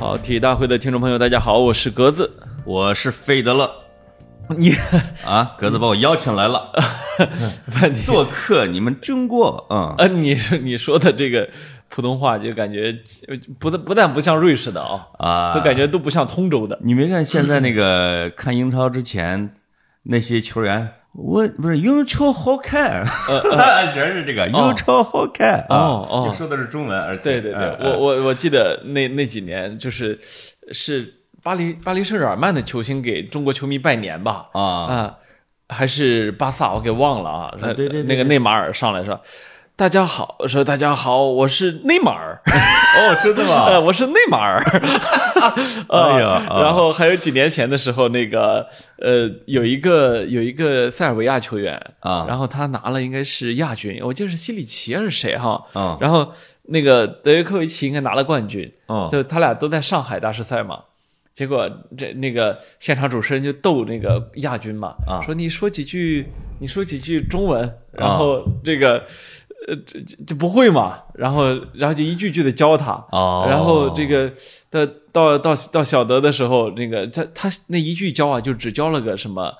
好，体育大会的听众朋友，大家好，我是格子。我是费德勒你 啊，格子把我邀请来了，做客你们中国，嗯，呃，你说你说的这个普通话，就感觉呃不但不但不像瑞士的啊，啊，都感觉都不像通州的。你没看现在那个看英超之前那些球员，我不是英超好看，全是这个英超好看啊，哦哦。你说的是中文，而且对对对，嗯我我我记得那那几年就是是巴黎巴黎圣日耳曼的球星给中国球迷拜年吧，啊。啊，还是巴萨，我给忘了啊。对对对那个内马尔上来说：“大家好，我说大家好，我是内马尔，哦，真的 呃，吗？我是内马尔。哎呀啊啊。然后还有几年前的时候，那个呃，有一个有一个塞尔维亚球员啊。然后他拿了应该是亚军，我记得是西里奇还是谁哈，嗯。然后那个德约科维奇应该拿了冠军，哦就他俩都在上海大师赛嘛。结果这那个现场主持人就逗那个亚军嘛，啊。说你说几句，你说几句中文，然后这个呃这这这不会嘛，然后然后就一句句的教他，哦然后这个到到到到小德的时候，那个他他那一句教啊，就只教了个什么，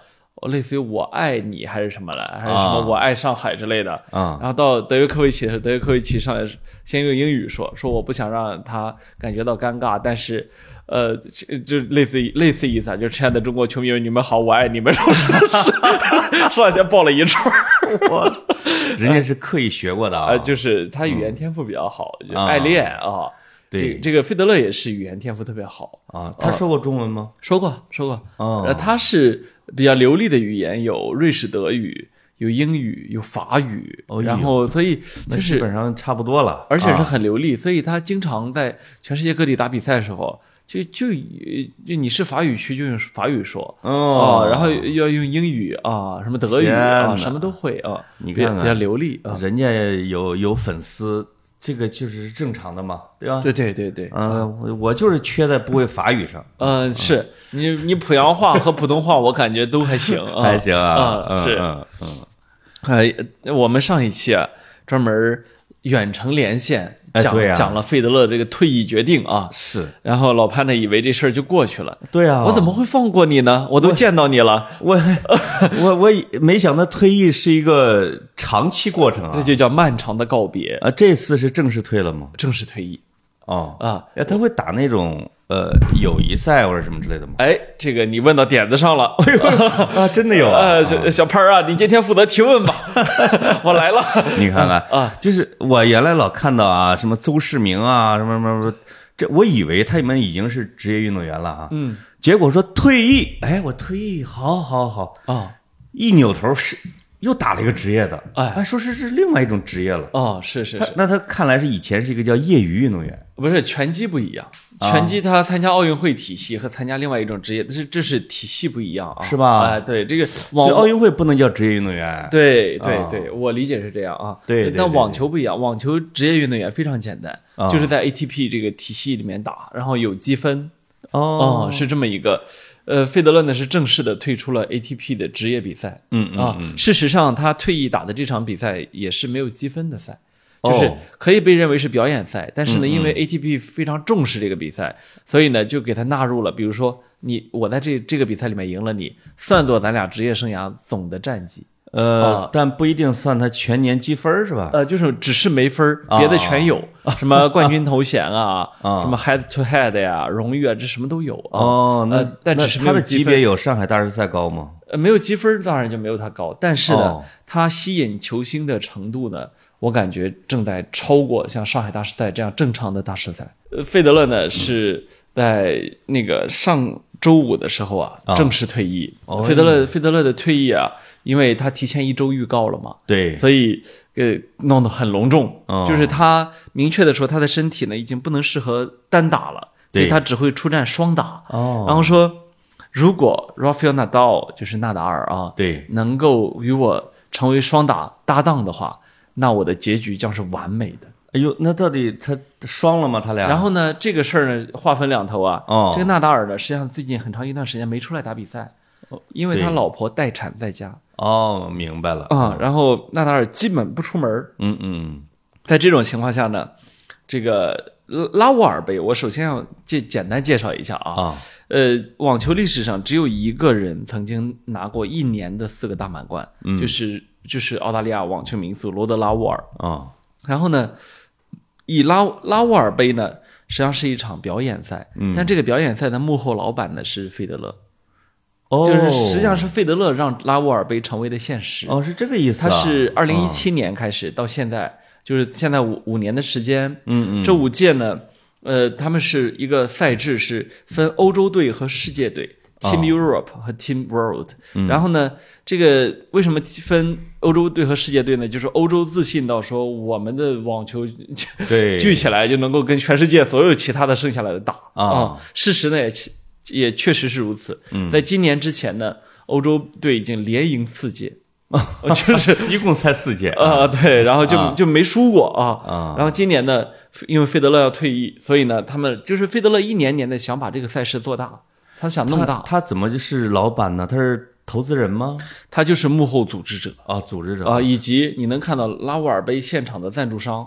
类似于我爱你还是什么了，还是什么啊我爱上海之类的，啊。然后到德约科维奇的时候，德约科维奇上来先用英语说，说我不想让他感觉到尴尬，但是，呃，就就类似于类似意思啊，就亲爱的中国球迷们，你们好，我爱你们，上来先报了一串儿，我，人家是刻意学过的啊，呃，就是他语言天赋比较好，就啊。爱练啊。对。这这个费德勒也是语言天赋特别好，啊，他说过中文吗？说过说过，啊呃，他是比较流利的语言，有瑞士德语，有英语，有法语，哦然后所以就是基本上差不多了，而且是啊。很流利，所以他经常在全世界各地打比赛的时候，就就就你是法语区就用法语说哦啊，然后要用英语啊，什么德语啊，什么都会啊，你看看比较流利啊，人家有有粉丝，这个就是正常的嘛，对吧？对对对对，嗯，我我就是缺在不会法语上，嗯，是你你濮阳话和普通话我感觉都还行啊，还行啊，嗯是嗯嗯，呃，我们上一期啊专门远程连线讲哎啊讲了费德勒这个退役决定啊，是然后老潘呢以为这事儿就过去了。对啊，我怎么会放过你呢？我都见到你了，我我我没想到退役是一个长期过程啊这就叫漫长的告别，啊！这次是正式退了吗？正式退役哦，啊！哎，他会打那种呃友谊赛或者什么之类的吗？哎，这个你问到点子上了。哎呦啊，真的有啊！呃，小小潘儿啊，你今天负责提问吧，我来了。你看看啊，就是我原来老看到啊，什么邹市明啊，什么什么什么，这我以为他们已经是职业运动员了啊，嗯结果说退役，哎，我退役，好好好，啊一扭头是又打了一个职业的，哎说是是另外一种职业了。哦，是是是，那他看来是以前是一个叫业余运动员，不是拳击不一样，啊拳击他参加奥运会体系和参加另外一种职业，这是这是体系不一样啊，是吧哎，对这个所以奥。运会不能叫职业运动员。对对啊对，我理解是这样啊。对但网球不一样，网球职业运动员非常简单，啊就是在 ATP 这个体系里面打，然后有积分，哦哦，是这么一个。呃，费德勒呢是正式的退出了 ATP 的职业比赛。嗯嗯啊，事实上他退役打的这场比赛也是没有积分的赛，哦就是可以被认为是表演赛。但是呢，因为 ATP 非常重视这个比赛，所以呢就给他纳入了，比如说你我在这这个比赛里面赢了你，算作咱俩职业生涯总的战绩。呃，但不一定算他全年积分是吧？呃，就是只是没分别的全有，什么冠军头衔啊，啊什么 head to head 呀，荣誉啊，这什么都有啊。哦，那呃但只是他的级别有上海大师赛高吗？呃，没有积分，当然就没有他高。但是呢，哦他吸引球星的程度呢，我感觉正在超过像上海大师赛这样正常的大师赛。呃，费德勒呢是在那个上周五的时候啊，啊正式退役。哦费德勒费德勒的退役啊，因为他提前一周预告了嘛，对，所以给弄得很隆重，哦就是他明确的说他的身体呢已经不能适合单打了，所以他只会出战双打。哦然后说，如果 Rafael Nadal 就是纳达尔啊，对，能够与我成为双打搭档的话，那我的结局将是完美的。哎呦，那到底他双了吗？他俩？然后呢，这个事儿呢，划分两头啊。哦这个纳达尔呢，实际上最近很长一段时间没出来打比赛，因为他老婆待产在家哦，明白了。啊。然后纳达尔基本不出门儿，嗯嗯在这种情况下呢，这个拉沃尔杯，我首先要介简单介绍一下啊。啊，呃，网球历史上只有一个人曾经拿过一年的四个大满贯，就是就是澳大利亚网球名宿罗德拉沃尔。啊，然后呢，以拉拉沃尔杯呢，实际上是一场表演赛，但这个表演赛的幕后老板呢是费德勒，哦，就是实际上是费德勒让拉沃尔杯成为的现实。哦，是这个意思、它啊。是二零一七年开始到现在，就是现在五五年的时间。嗯嗯，这五届呢，呃，他们是一个赛制是分欧洲队和世界队，Team Europe 和 Team World。然后呢，这个为什么分欧洲队和世界队呢？就是欧洲自信到说我们的网球 对聚起来就能够跟全世界所有其他的剩下来的打啊事实呢也其也确实是如此。在今年之前呢，欧洲队已经连赢四届，就是一共才四届啊、对，然后就、啊就没输过啊。啊然后今年呢，因为费德勒要退役，所以呢，他们就是费德勒一年年的想把这个赛事做大，他想弄他大，他怎么就是老板呢？他是投资人吗？他就是幕后组织者啊，组织者啊、以及你能看到拉沃尔杯现场的赞助商。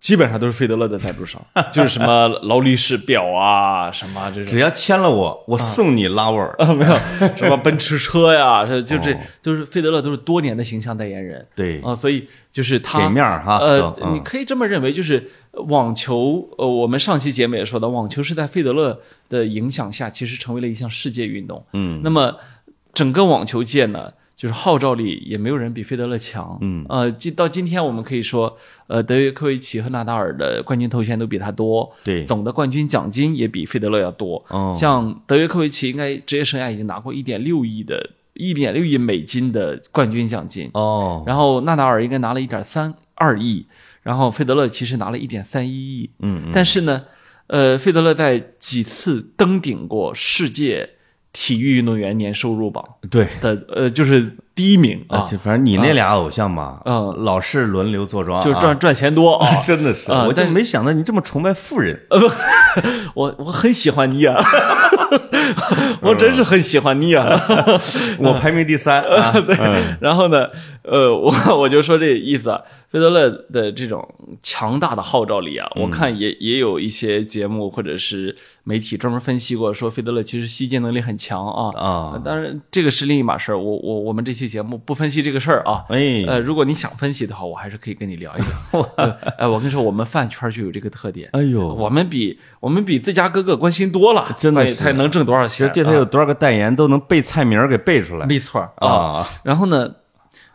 基本上都是费德勒的赞助商，就是什么劳力士表啊，什么这种。只要签了我，我送你拉沃尔。啊，没有什么奔驰车呀，就这哦。就是费德勒都是多年的形象代言人。对，啊，所以就是他给面儿哈呃，嗯。你可以这么认为，就是网球，呃，我们上期节目也说到，网球是在费德勒的影响下，其实成为了一项世界运动。嗯，那么整个网球界呢，就是号召力也没有人比费德勒强。嗯，呃，今到今天我们可以说，呃，德约科维奇和纳达尔的冠军头衔都比他多，对，总的冠军奖金也比费德勒要多。哦，像德约科维奇应该职业生涯已经拿过一点六亿的。一点六亿美金的冠军奖金，哦，然后纳达尔应该拿了一点三二亿，然后费德勒其实拿了一点三一亿，嗯嗯，但是呢，呃，费德勒在几次登顶过世界体育运动员年收入榜对。的，呃，就是第一名啊，就反正你那俩偶像嘛，嗯。老是轮流坐庄啊，就赚赚钱多啊。真的是，我就没想到你这么崇拜富人。呃，不我我很喜欢你啊，我真是很喜欢你啊。我排名第三啊，对，然后呢，呃，我我就说这意思啊，费德勒的这种强大的号召力啊，我看也也有一些节目或者是媒体专门分析过，说费德勒其实吸金能力很强啊。啊，当然，这个是另一码事儿。我我我们这期节目不分析这个事儿啊。哎，呃，如果你想分析的话，我还是可以跟你聊一聊。呃哎，我跟你说，我们饭圈就有这个特点，哎呦，我们比我们比自家哥哥关心多了，真的是他能挣多少钱？其实对他有多少个代言都能背菜名给背出来啊没错。啊，然后呢，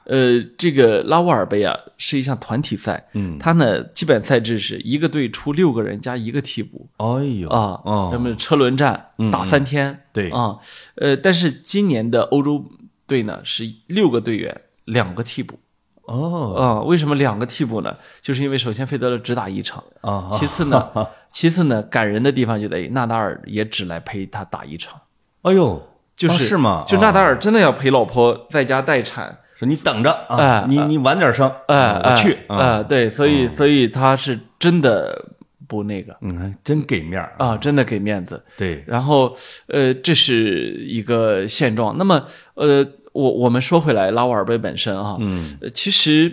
呃，这个拉沃尔杯啊是一项团体赛，嗯，它呢基本赛制是一个队出六个人加一个替补哎呦啊，哦那么车轮战打三天，对啊，呃，但是今年的欧洲队呢是六个队员，两个替补哦啊。为什么两个替补呢？就是因为首先费德勒只打一场，啊，其次呢，其次呢，感人的地方就在于纳达尔也只来陪他打一场，哎呦，就是、哦是吗？就纳达啊尔真的要陪老婆在家待产。说你等着啊哎，你你晚点生，哎、啊我去哎、啊，哎对，所以所以他是真的不那个你看真给面儿，啊，真的给面子。对，然后呃，这是一个现状。那么呃，我我们说回来，拉沃尔杯本身啊，嗯呃其实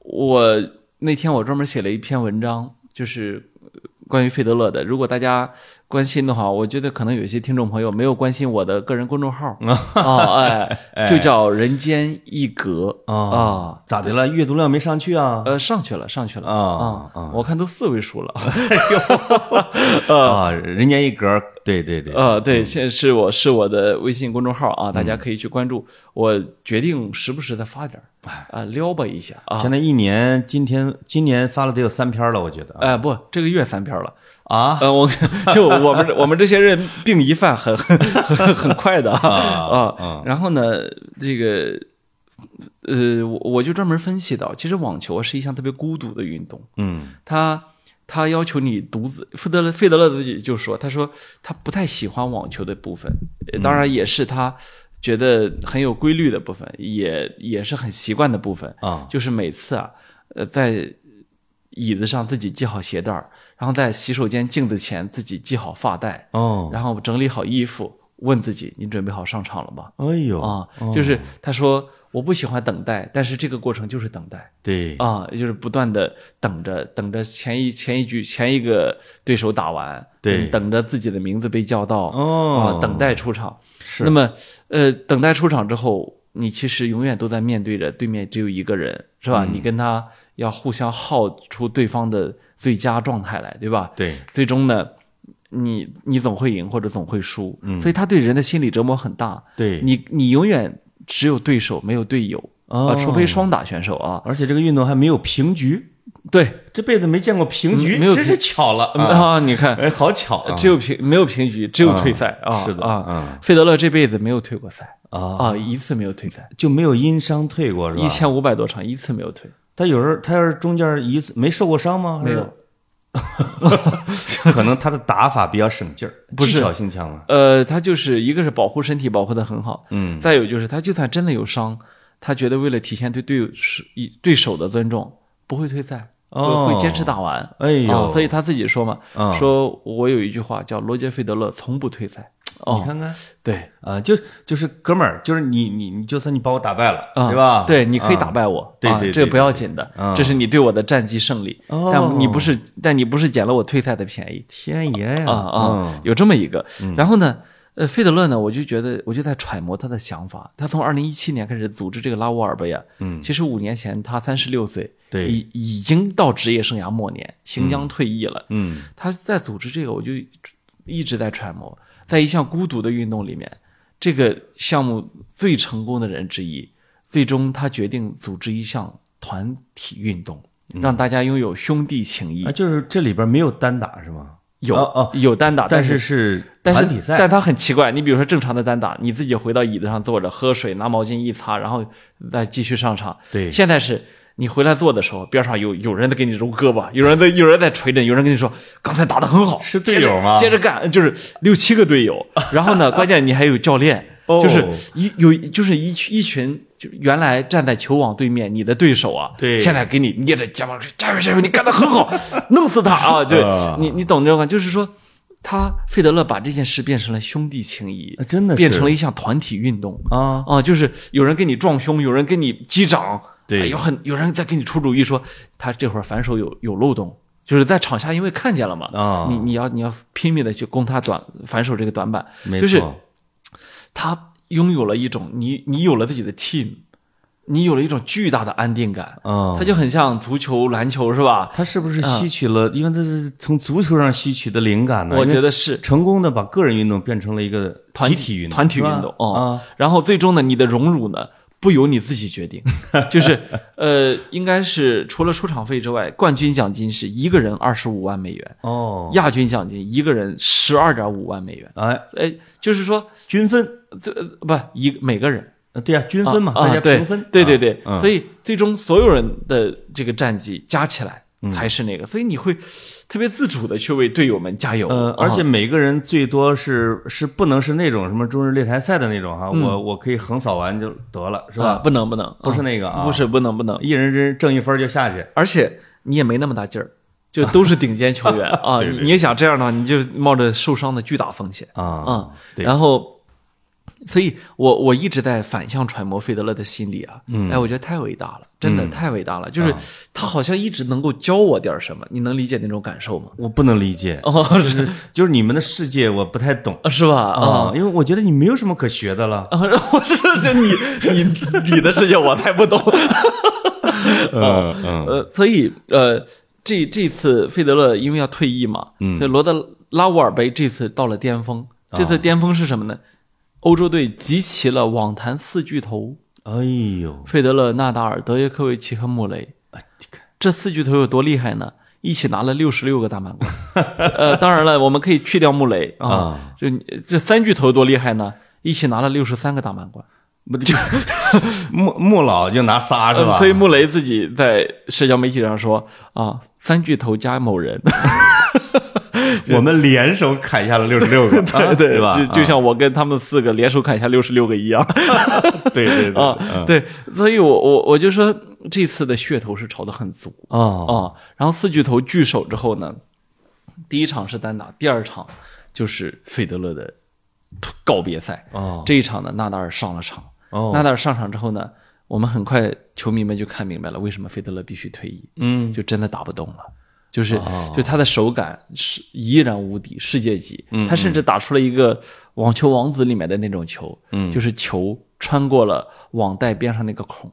我那天我专门写了一篇文章，就是关于费德勒的。如果大家关心的话，我觉得可能有些听众朋友没有关心我的个人公众号 啊，哎，就叫“人间一格”啊。咋的了？阅读量没上去啊？呃，上去了，上去了啊啊我看都四位数了。啊，人间一格，对对对，呃，对，现在是我是我的微信公众号啊，大家可以去关注。我决定时不时的发点儿啊，撩拨一下啊。现在一年，今天今年发了得有三篇了，我觉得哎，不，这个月三篇了。啊呃，我就我们我们这些人病一犯很很很很快的啊啊啊。然后呢，这个呃，我我就专门分析到，其实网球是一项特别孤独的运动。嗯他他要求你独自，费德勒费德勒自己就说，他说他不太喜欢网球的部分，呃当然也是他觉得很有规律的部分，也也是很习惯的部分，啊就是每次啊，呃，在椅子上自己系好鞋带儿，然后在洗手间镜子前自己系好发带，哦。然后整理好衣服，问自己：你准备好上场了吗？哎呦。啊，哦。就是他说我不喜欢等待，但是这个过程就是等待。对，啊，就是不断的等着等着前一前一局前一个对手打完，对。嗯等着自己的名字被叫到哦。啊，等待出场。是。那么呃，等待出场之后，你其实永远都在面对着对面只有一个人，是吧？你跟他要互相耗出对方的最佳状态来，对吧？对，最终呢，你你总会赢或者总会输，所以他对人的心理折磨很大。对你你永远只有对手没有队友啊、哦除非双打选手啊。而且这个运动还没有平局，对这辈子没见过平局，嗯没有真是巧了啊！啊，你看，哎，好巧啊！只有平没有平局，只有退赛啊。是的啊嗯，费德勒这辈子没有退过赛啊，啊，一次没有退赛，就没有因伤退过是吧？一千五百多场一次没有退。他有时候他要是中间一次没受过伤吗？没有，可能他的打法比较省劲儿，不是技巧性强嘛。呃，他就是一个是保护身体保护的很好，嗯，再有就是他就算真的有伤，他觉得为了体现对队友是以对手的尊重，不会退赛，哦会会坚持打完。哎呦，啊，所以他自己说嘛，嗯说我有一句话叫罗杰费德勒从不退赛。哦，你看看对，啊，就就是哥们儿，就是你你你，就算你把我打败了，啊对吧？对，你可以啊打败我，对对这个不要紧的嗯，这是你对我的战绩胜利，哦但你不是，但你不是捡了我退赛的便宜天爷呀！啊啊嗯，有这么一个。然后呢，呃，费德勒呢，我就觉得我就在揣摩他的想法。他从二零一七年开始组织这个拉沃尔杯啊，嗯其实五年前他三十六岁，对已已经到职业生涯末年，行将退役了。嗯他在组织这个，我就一直在揣摩，在一项孤独的运动里面，这个项目最成功的人之一，最终他决定组织一项团体运动，让大家拥有兄弟情谊啊，。就是这里边没有单打是吗？有哦哦有单打，但是是团体赛，但他很奇怪，你比如说正常的单打，你自己回到椅子上坐着，喝水，拿毛巾一擦，然后再继续上场。对现在是你回来做的时候，边上有有人在给你揉胳膊，有人在有人在捶着，有人跟你说刚才打得很好，是队友吗？接着干，就是六七个队友，然后呢，关键你还有教练。哦。就是一有就是一群一群，就原来站在球网对面你的对手啊，对。现在给你捏着肩膀说加油加油，你干得很好，弄死他啊！就啊。你你懂这种感，就是说他费德勒把这件事变成了兄弟情谊啊，真的是。变成了一项团体运动啊，啊，就是有人跟你撞胸，有人跟你击掌，对哎有很有人在给你出主意说他这会儿反手有有漏洞。就是在场下，因为看见了嘛，啊你你要你要拼命的去攻他短反手这个短板，没就是错，他拥有了一种你你有了自己的 team，你有了一种巨大的安定感，啊它，就很像足球、篮球是吧？他是不是吸取了？因为他是从足球上吸取的灵感呢？我觉得是成功的把个人运动变成了一个团集体运动，团体运动哦啊，。然后最终呢，你的荣辱呢不由你自己决定，就是呃，应该是除了出场费之外，冠军奖金是一个人二十五万美元，哦，亚军奖金一个人十二点五万美元。哎，哎，就是说均分，这呃不一个每个人。呃对呀，均分嘛，大家平分，啊对对对，嗯。所以最终所有人的这个战绩加起来才是那个，所以你会特别自主的去为队友们加油。呃，啊而且每个人最多是是不能是那种什么中日擂台赛的那种哈，嗯我我可以横扫完就得了，是是吧？不能不能，不是啊那个啊，不是不能不能，一人挣挣一分就下去，而且你也没那么大劲儿，就都是顶尖球员 啊。你你也想这样的话，你就冒着受伤的巨大风险啊啊。对然后，所以我我一直在反向揣摩费德勒的心理啊。嗯哎，我觉得太伟大了，真的嗯太伟大了。就是啊他好像一直能够教我点什么，你能理解那种感受吗？我不能理解，哦，是就是你们的世界我不太懂是吧？啊啊，因为我觉得你没有什么可学的了。啊，我是就你你你的世界我才不懂。嗯嗯呃，所以呃，这这次费德勒因为要退役嘛，嗯所以罗德拉沃尔杯这次到了巅峰。这啊次巅峰是什么呢？欧洲队集齐了网坛四巨头：哎呦，费德勒、纳达尔、德约科维奇和穆雷。这四巨头有多厉害呢？一起拿了六十六个大满贯。呃，当然了，我们可以去掉穆雷啊啊。就这三巨头多厉害呢？一起拿了六十三个大满贯。不就 穆穆老就拿仨是吧？呃所以穆雷自己在社交媒体上说啊，三巨头加某人，我们联手砍下了六十六个，对对吧？就就像我跟他们四个联手砍下六十六个一样 对对对啊，对，所以我我我就说这次的噱头是炒得很足哦，啊，然后四巨头聚首之后呢，第一场是单打，第二场就是费德勒的告别赛。哦这一场呢，纳达尔上了场。哦，纳达尔上场之后呢，我们很快球迷们就看明白了，为什么费德勒必须退役，嗯就真的打不动了。就是，哦就他的手感是依然无敌，世界级。他甚至打出了一个网球王子里面的那种球，嗯就是球穿过了网带边上那个孔。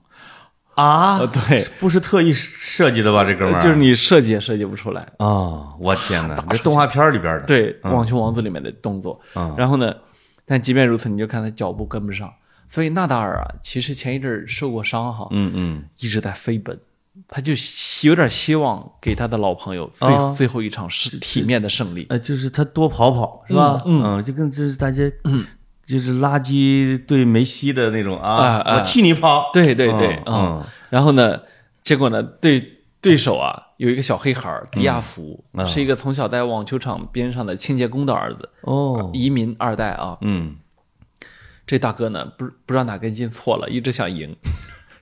啊呃，，对，不是特意设计的吧？这哥们儿就是你设计也设计不出来。啊，我天哪，这动画片里边的，对，网球王子里面的动作。嗯然后呢，但即便如此，你就看他脚步跟不上。所以纳达尔啊，其实前一阵儿受过伤哈，嗯嗯，一直在飞奔，他就希有点希望给他的老朋友最、啊最后一场是体面的胜利。呃，就是他多跑跑是吧？嗯就跟就是大家，嗯，就是垃圾对梅西的那种啊，啊啊我替你跑，对对对，嗯嗯。然后呢，结果呢，对对手啊有一个小黑孩儿迪亚福，啊是一个从小在网球场边上的清洁工的儿子，哦，移民二代啊。嗯这大哥呢，不不知道哪根筋错了，一直想赢。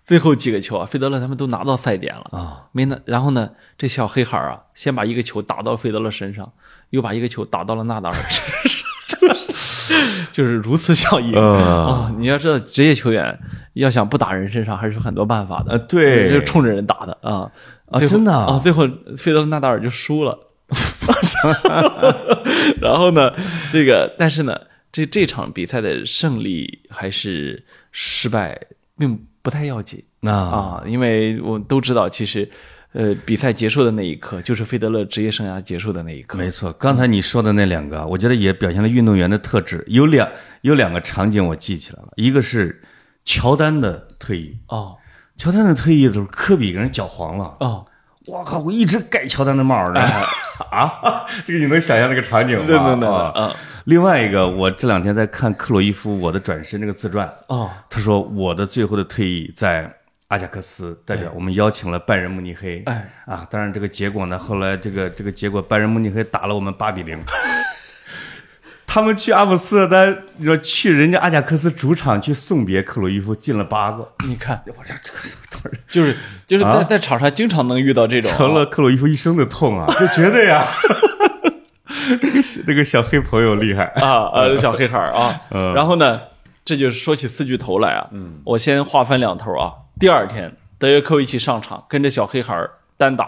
最后几个球啊，费德勒他们都拿到赛点了啊，没拿。然后呢，这小黑孩儿啊，先把一个球打到费德勒身上，又把一个球打到了纳达尔身上，就 是就是如此想赢呃啊！你要知道，职业球员要想不打人身上，还是有很多办法的。呃，对，就是冲着人打的啊啊真的啊啊！最后费德勒纳达尔就输了，然后呢，这个但是呢，这这场比赛的胜利还是失败，并不太要紧那啊，因为我们都知道，其实呃，比赛结束的那一刻，就是费德勒职业生涯结束的那一刻。没错，刚才你说的那两个，我觉得也表现了运动员的特质。有两有两个场景我记起来了，一个是乔丹的退役，哦乔丹的退役的时候，科比给人搅黄了。哦，我靠！我一直盖乔丹的帽儿呢。啊，这个你能想象那个场景吗？对对对，啊嗯另外一个，我这两天在看克洛伊夫《我的转身》这个自传，哦他说我的最后的退役在阿贾克斯，代表我们邀请了拜仁慕尼黑。哎啊，当然这个结果呢，后来这个这个结果，拜仁慕尼黑打了我们八比零。他们去阿姆斯特丹，你说去人家阿贾克斯主场去送别克鲁伊夫，进了八个。你看，我说这个就是就是在在场上经常能遇到这种啊成了克鲁伊夫一生的痛啊！就觉得呀，那个小那个小黑朋友厉害。啊呃小黑孩儿啊，嗯然后呢，这就是说起四巨头来啊，嗯，我先划分两头啊。第二天，德约科维奇上场，跟着小黑孩儿单打，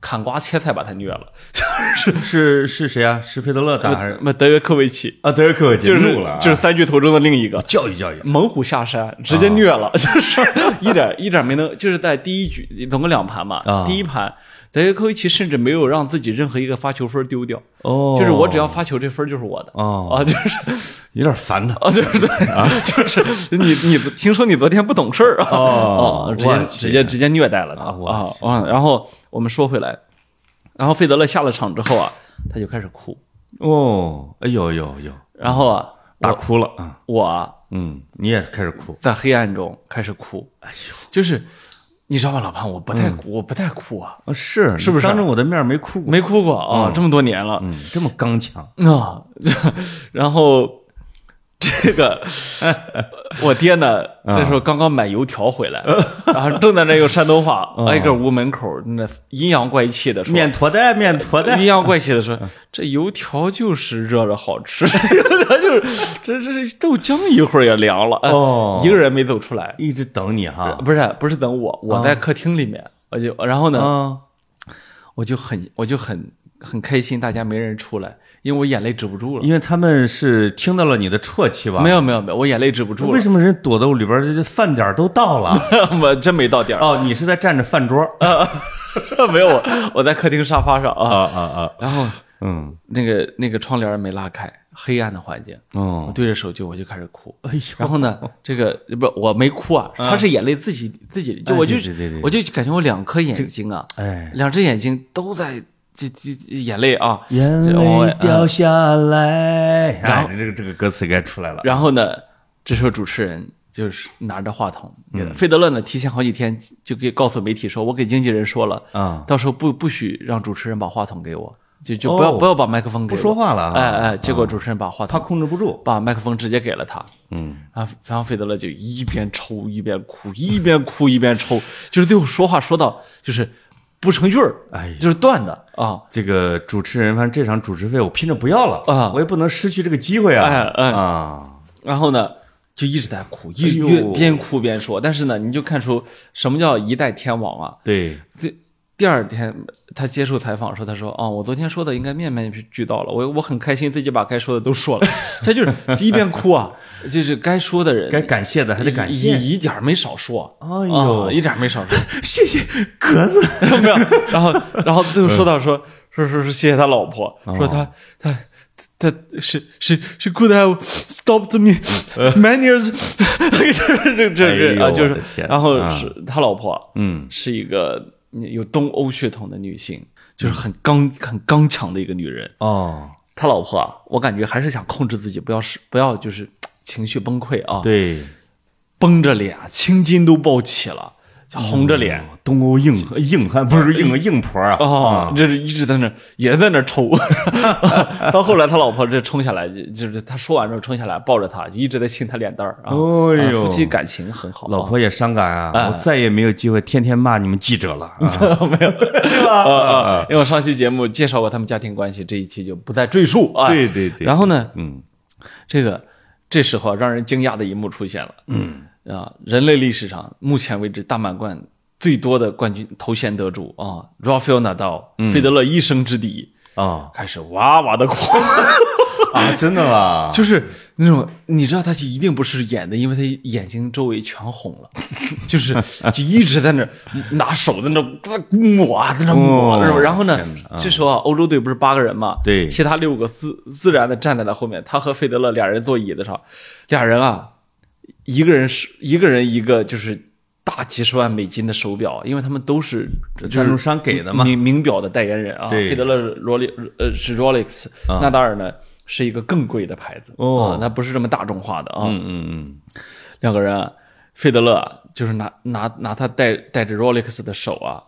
砍瓜切菜把他虐了，是是是谁啊？是费德勒打还是那德约科维奇啊？德约科维奇就是怒了啊，就是三巨头中的另一个。教育教育。猛虎下山，直接虐了，就是一点一点没能，就是在第一局总共两盘嘛，啊第一盘德约科维奇甚至没有让自己任何一个发球分丢掉，哦。就是我只要发球，这分就是我的。哦。啊，就是。有点烦他。啊，对对对，就是你你听说你昨天不懂事儿啊，哦啊直接直接直接虐待了他。啊我啊啊！然后我们说回来，然后费德勒下了场之后啊，他就开始哭，哦，哎呦呦呦，然后啊，大哭了啊！我啊嗯，你也开始哭。在黑暗中开始哭，哎呦，就是你知道吧，老潘，我不太我不太哭啊，啊，是是不是当着我的面没哭过？没哭过啊，这么多年了，嗯，这么刚强。啊，然后这个我爹呢，那时候刚刚买油条回来，然后正在那用山东话挨个屋门口那阴阳怪气的说，面坨带，面坨带阴。阳怪气的说，这油条就是热着好吃，油条就是这这这豆浆一会儿也凉了，哎哦。一个人没走出来，一直等你哈。不是不是等我，我在客厅里面，我就然后呢，啊，我就很我就很很开心，大家没人出来，因为我眼泪止不住了。因为他们是听到了你的啜泣吧？没有没有没有，我眼泪止不住了。为什么人躲到里边儿？这饭点儿都到了。我真没到点儿，哦，你是在站着饭桌？啊 没有我我在客厅沙发上啊，啊啊！然后嗯，那个那个窗帘没拉开，黑暗的环境，我哦，对着手机我就开始哭。哎呦，然后呢，这个不我没哭啊，他是眼泪自己自己，就哎我就我就感觉我两颗眼睛啊，哎，两只眼睛都在这这这眼泪啊，眼泪掉下来。然后哎，这个这个歌词该出来了。然后呢，这时候主持人就是拿着话筒，嗯费德勒呢提前好几天就给告诉媒体说，我给经纪人说了，啊，到时候不不许让主持人把话筒给我，就就不要、哦不要把麦克风给我不说话了啊哎哎，结果主持人把话筒他、控制不住。把麦克风直接给了他，嗯，啊，然后费德勒就一边抽一边哭，一边哭一边抽，就是最后说话说到就是不成句儿，哎就是断的啊。这个主持人，反正这场主持费我拼着不要了啊我也不能失去这个机会啊！哎哎啊，然后呢，就一直在哭，哎一边哭边说。但是呢，你就看出什么叫一代天王啊！对，这第二天他接受采访的时候，他说：“啊、我昨天说的应该面面俱到了，我我很开心自己把该说的都说了。”他就是一边哭啊，就是该说的人该感谢的还得感谢。一一点没少说。哎呦啊一点没少说。谢谢格子。没有，然后然后最后说到说说说是谢谢他老婆，说他他他是是是 could have stopped me many years，这这这啊，就是然后啊是他老婆嗯，是一个有东欧血统的女性，就是很刚很刚强的一个女人。哦，他老婆啊，我感觉还是想控制自己，不要是不要就是情绪崩溃啊，对，绷着脸，青筋都暴起了，红着脸。东欧硬硬汉不是硬硬婆啊！哦，这是一直在那也在那抽，到后来他老婆这冲下来，就就是他说完之后冲下来抱着他，就一直在亲他脸蛋儿啊，夫妻感情很好啊，老婆也伤感啊！哎我再也没有机会天天骂你们记者了。啊 没有，对吧？啊啊！因为我上期节目介绍过他们家庭关系，这一期就不再赘述啊。对对对，然后呢，嗯，这个这时候啊让人惊讶的一幕出现了，嗯啊，人类历史上目前为止大满贯最多的冠军头衔得主啊，Rafael Nadal，费德勒一生之敌，啊开始哇哇的哭。啊，真的吗？就是那种你知道他一定不是演的，因为他眼睛周围全红了，就是 就一直在那拿手在那儿抹啊，在那儿抹，然后呢这时候啊，欧洲队不是八个人嘛，对其他六个自自然的站在了后面，他和费德勒俩人坐椅子上，俩人啊，一个人是一个人一个就是。大几十万美金的手表，因为他们都是赞助商给的嘛。名名表的代言人啊，对费德勒是罗利呃是 Rolex，纳达尔呢是一个更贵的牌子哦啊，它不是这么大众化的啊。嗯嗯嗯，两个人啊，费德勒啊就是拿拿拿他戴戴着 Rolex 的手啊，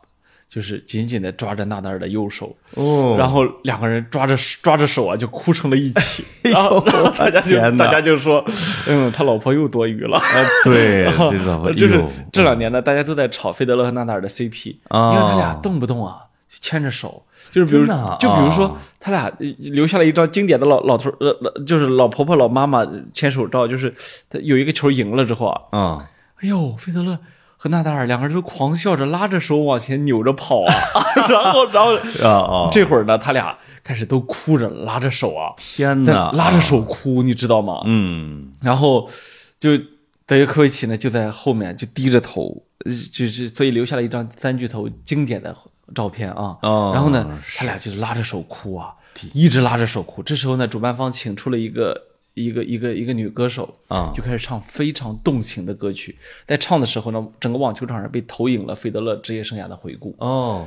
就是紧紧的抓着纳达尔的右手，哦，然后两个人抓着抓着手啊就哭成了一起，然后然后大家就大家就说，嗯，他老婆又多余了。啊，对，这老婆就是这两年呢，大家都在炒费德勒和纳达尔的 CP，、哦因为他俩动不动啊就牵着手，就是比如、就比如说哦他俩呃留下了一张经典的老老头呃老就是老婆婆老妈妈牵手照，就是他有一个球赢了之后啊，啊，哎呦，费德勒和纳达尔两个人就狂笑着拉着手往前扭着跑啊，然后然后这会儿呢，他俩开始都哭着拉着手啊，天哪，拉着手哭，你知道吗？嗯，然后就德约科维奇呢就在后面就低着头，呃就是所以留下了一张三巨头经典的照片啊。哦然后呢，他俩就是拉着手哭啊，一直拉着手哭。这时候呢，主办方请出了一个一个一个一个女歌手啊就开始唱非常动情的歌曲。在唱的时候呢，整个网球场上被投影了费德勒职业生涯的回顾。哦，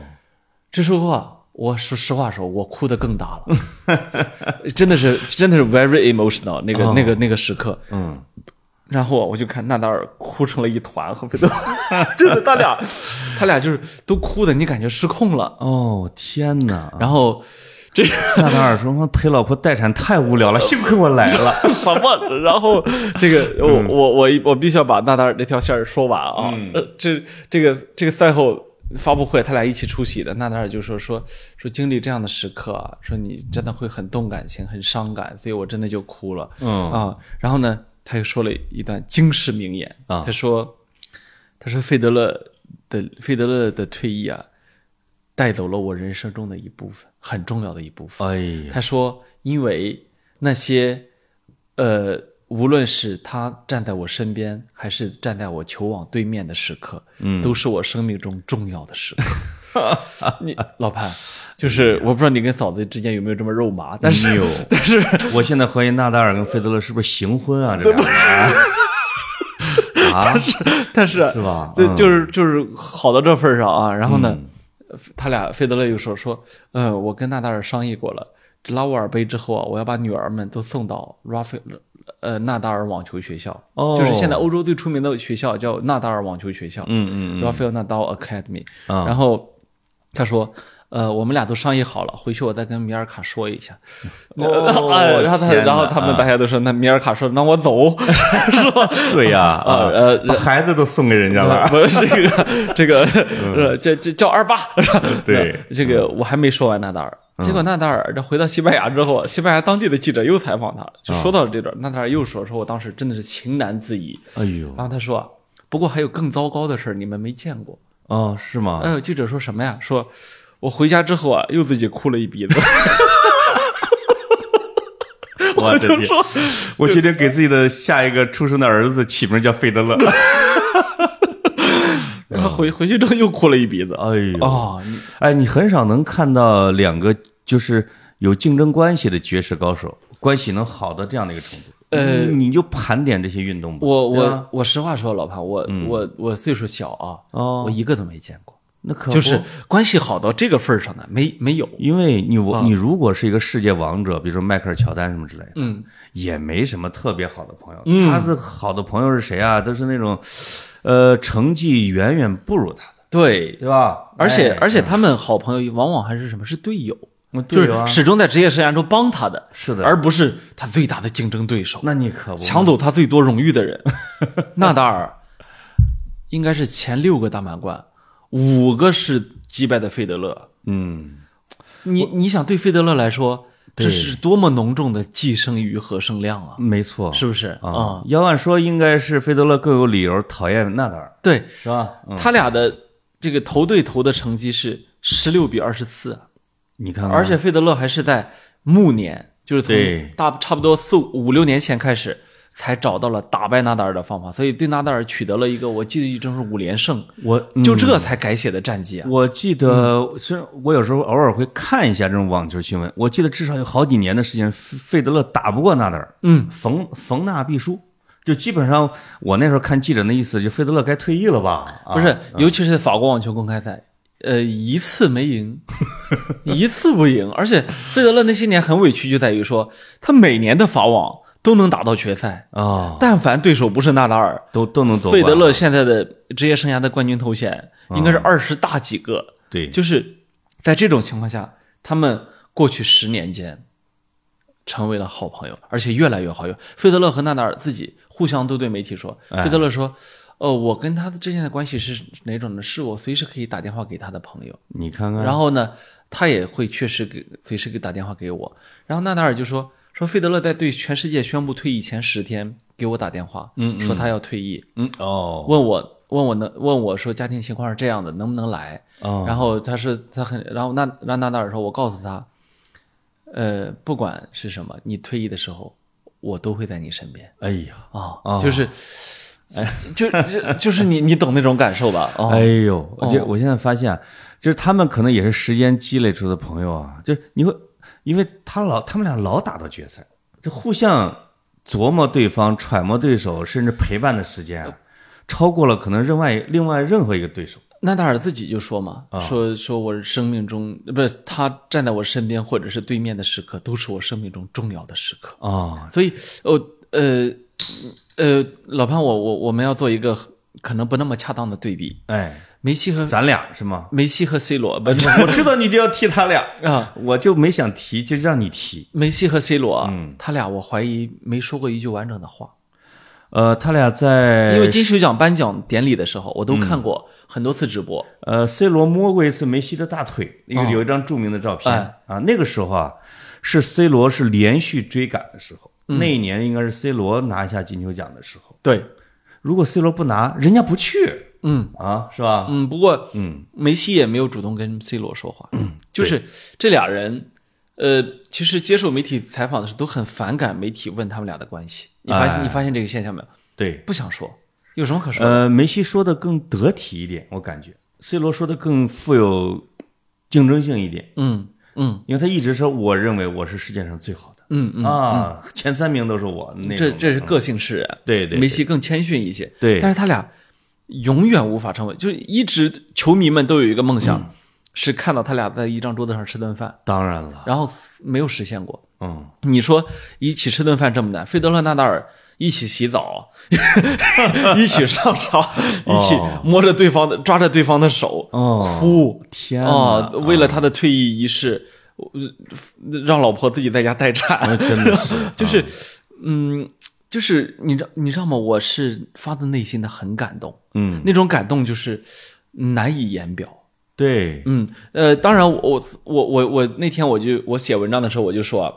这时候啊，我说实话说，我哭的更大了，真的是真的是 very emotional 那个、那个那个时刻。嗯，然后我就看纳达尔哭成了一团，和费德勒，真的他俩他俩就是都哭的，你感觉失控了。哦，天哪！然后这纳达尔说：“陪老婆待产太无聊了，幸亏我来了。什么？然后这个我我我我必须要把纳达尔这条线儿说完啊！呃这这个这个赛后发布会，他俩一起出席的。纳达尔就说说说经历这样的时刻啊，说你真的会很动感情，很伤感，所以我真的就哭了。嗯啊，然后呢，他又说了一段惊世名言啊他说他说费德勒的费德勒的退役啊，带走了我人生中的一部分，很重要的一部”分。哎呀，他说：“因为那些，呃，无论是他站在我身边，还是站在我球网对面的时刻，嗯，都是我生命中重要的时刻。你老潘，就是我不知道你跟嫂子之间有没有这么肉麻，但是、但是我现在怀疑纳达尔跟费德勒是不是行婚啊？这两个人啊，但是是吧对，嗯就是就是好到这份上啊。然后呢，他俩费德勒又说说，嗯，我跟纳达尔商议过了，这拉沃尔杯之后啊，我要把女儿们都送到拉菲呃纳达尔网球学校，哦。就是现在欧洲最出名的学校叫纳达尔网球学校，嗯嗯嗯。Rafael Nadal Academy。啊。然后他说呃，我们俩都商议好了，回去我再跟米尔卡说一下。哦哎然后他，然后他们大家都说，那米尔卡说，那我走，是吧？对呀，啊，呃把孩子都送给人家了，不是这个这个，呃，这这叫二八，是吧？对这个我还没说完纳达尔。结果纳达尔这回到西班牙之后，西班牙当地的记者又采访他，就说到了这段，纳达尔又说，说我当时真的是情难自已。哎呦，然后他说，不过还有更糟糕的事儿你们没见过。哦，是吗？哎呦，记者说什么呀？说我回家之后啊，又自己哭了一鼻子。我的天，就说，我决定给自己的下一个出生的儿子起名叫费德勒。然后回回去之后又哭了一鼻子。哎呦，哦，你哎，你很少能看到两个就是有竞争关系的绝世高手关系能好到这样的一个程度。呃你你就盘点这些运动吧。我我我实话说，老潘，我我我岁数小啊，哦我一个都没见过，那可不就是关系好到这个份儿上的，没没有。因为你我你如果是一个世界王者，比如说迈克尔乔丹什么之类的，嗯，也没什么特别好的朋友。他的好的朋友是谁啊？都是那种，呃，成绩远远不如他的，对，对吧？而且哎而且他们好朋友往往还是什么？是队友，嗯就是始终在职业生涯中帮他的，是的而不是他最大的竞争对手，那你可不抢走他最多荣誉的人。纳达尔应该是前六个大满贯，五个是击败的费德勒。嗯，你你想，对费德勒来说，这是多么浓重的寄生于和生量啊！没错，是不是啊啊？。要按说应该是费德勒更有理由讨厌纳达尔，对是吧？嗯，他俩的这个头对头的成绩是十六比二十四，你看看，而且费德勒还是在暮年，就是从大差不多四五五六年前开始，才找到了打败纳达尔的方法，所以对纳达尔取得了一个我记得一正是五连胜，我就嗯这才改写的战绩啊！我记得，虽然我有时候偶尔会看一下这种网球新闻，我记得至少有好几年的时间，费费德勒打不过纳达尔，嗯，逢逢纳必输，就基本上我那时候看记者那意思，就费德勒该退役了吧？啊不是，尤其是在法国网球公开赛，呃，一次没赢，一次不赢，而且费德勒那些年很委屈，就在于说他每年的法网都能打到决赛，啊，但凡对手不是纳达尔，都都能走。费德勒现在的职业生涯的冠军头衔应该是二十大几个，对，就是在这种情况下，他们过去十年间成为了好朋友，而且越来越好友。费德勒和纳达尔自己互相都对媒体说，哎费德勒说。呃，我跟他之间的关系是哪种呢？是我随时可以打电话给他的朋友，你看看，然后呢，他也会确实给随时给打电话给我。然后纳达尔就说说费德勒在对全世界宣布退役前十天给我打电话，嗯嗯说他要退役，嗯哦问我问我能问我说家庭情况是这样的，能不能来？哦，然后他是他很，然后那让纳达尔说，我告诉他，呃，不管是什么，你退役的时候，我都会在你身边哎呀，啊、哦就是，哎，就就就是你你懂那种感受吧？哦，哎呦，我就我现在发现啊，就是他们可能也是时间积累出的朋友啊，就是你会，因为他老他们俩老打到决赛，就互相琢磨对方、揣摩对手，甚至陪伴的时间啊，超过了可能另外另外任何一个对手。纳达尔自己就说嘛，说说我生命中不是他站在我身边或者是对面的时刻，都是我生命中重要的时刻。啊，所以，哦呃呃，老潘，我我我们要做一个可能不那么恰当的对比，哎，梅西和咱俩是吗？梅西和 C 罗不是 我知道你就要提他俩，啊，我就没想提，就让你提。梅西和 C 罗啊，嗯。他俩我怀疑没说过一句完整的话，呃，他俩在因为金球奖颁奖典礼的时候，我都看过很多次直播。呃，C 罗摸过一次梅西的大腿，有一张著名的照片、哎。啊。那个时候啊，是 C 罗是连续追赶的时候，嗯。那一年应该是 C 罗拿下金球奖的时候。对，如果 C 罗不拿，人家不去嗯。啊，是吧？嗯，不过嗯。梅西也没有主动跟 C 罗说话，嗯就是。这俩人，呃，其实接受媒体采访的时候都很反感媒体问他们俩的关系。你发现、哎。你发现这个现象没有？对，不想说，有什么可说？的？呃，梅西说的更得体一点，我感觉。C 罗说的更富有竞争性一点，嗯嗯。因为他一直说我认为我是世界上最好的、嗯嗯，啊，前三名都是我那这这是个性使然。对对。梅西更谦逊一些，对。但是他俩永远无法成为，就是一直球迷们都有一个梦想，嗯。是看到他俩在一张桌子上吃顿饭，当然了，然后没有实现过。嗯。你说一起吃顿饭这么难，费德勒、纳达尔一起洗澡，一起上场，一起哦摸着对方的，抓着对方的手，哦。哭。天啊！哪为了他的退役仪式，呃让老婆自己在家待产，啊真的是。就是，嗯，就是你知道你知道吗？我是发自内心的很感动，嗯，那种感动就是难以言表。对，嗯，呃，当然我，我我我我那天我就我写文章的时候我就说啊，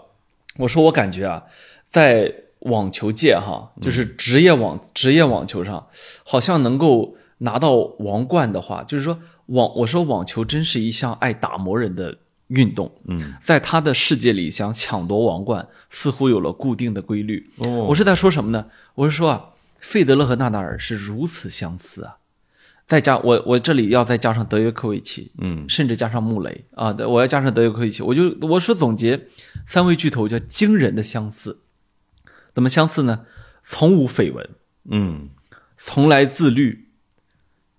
我说我感觉啊，在网球界哈，就是职业网职业网球上，好像能够拿到王冠的话，就是说网我说网球真是一项爱打磨人的运动，嗯，在他的世界里想抢夺王冠，似乎有了固定的规律。哦。我是在说什么呢？我是说啊，费德勒和纳达尔是如此相似啊。再加我我这里要再加上德约科维奇，嗯。甚至加上穆雷。啊，我要加上德约科维奇，我就我说总结三位巨头叫惊人的相似，怎么相似呢？从无绯闻，嗯，从来自律，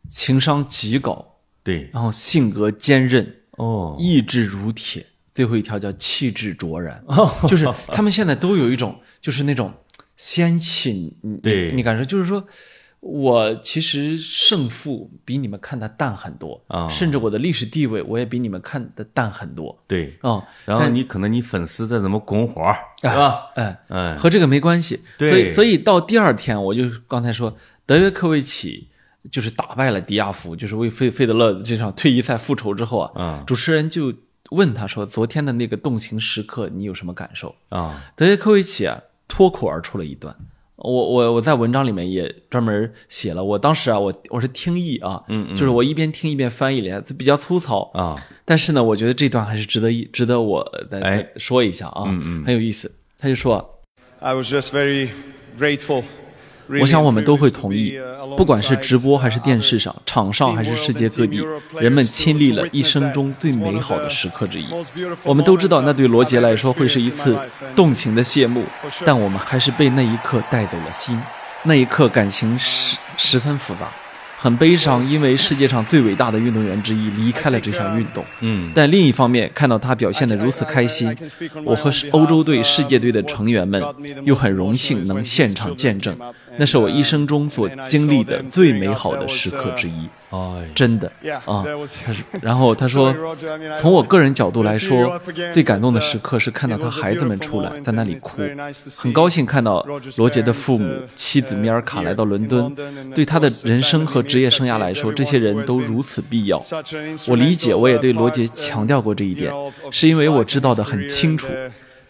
情商极高，对，然后性格坚韧，哦，意志如铁，最后一条叫气质卓然，就是他们现在都有一种就是那种仙气，你对你感受就是说。我其实胜负比你们看的淡很多啊甚至我的历史地位我也比你们看的淡很多对，哦。然后但你可能你粉丝再怎么拱火，是吧？哎，哎，和这个没关系。对所以所以到第二天，我就刚才说，德约科维奇就是打败了迪亚夫，就是为费费德勒这场退役赛复仇之后啊，啊主持人就问他说：“昨天的那个动情时刻，你有什么感受啊，？”德约科维奇啊，脱口而出了一段。我我我在文章里面也专门写了，我当时啊，我我是听译啊，嗯嗯就是我一边听一边翻译了一下，这比较粗糙啊，但是呢，我觉得这段还是值得一值得我再哎再说一下啊，嗯嗯很有意思。他就说啊，I was just very grateful. 我想我们都会同意，不管是直播还是电视上，场上还是世界各地，人们亲历了一生中最美好的时刻之一。我们都知道，那对罗杰来说会是一次动情的谢幕，但我们还是被那一刻带走了心。那一刻感情十十分复杂，很悲伤，因为世界上最伟大的运动员之一离开了这项运动。嗯，但另一方面，看到他表现得如此开心，我和欧洲队、世界队的成员们又很荣幸能现场见证，那是我一生中所经历的最美好的时刻之一。哎，真的啊，他是，然后他说，从我个人角度来说，最感动的时刻是看到他孩子们出来，在那里哭，很高兴看到罗杰的父母、妻子米尔卡来到伦敦，对他的人生和职业生涯来说，这些人都如此必要。我理解，我也对罗杰强调过这一点，是因为我知道的很清楚。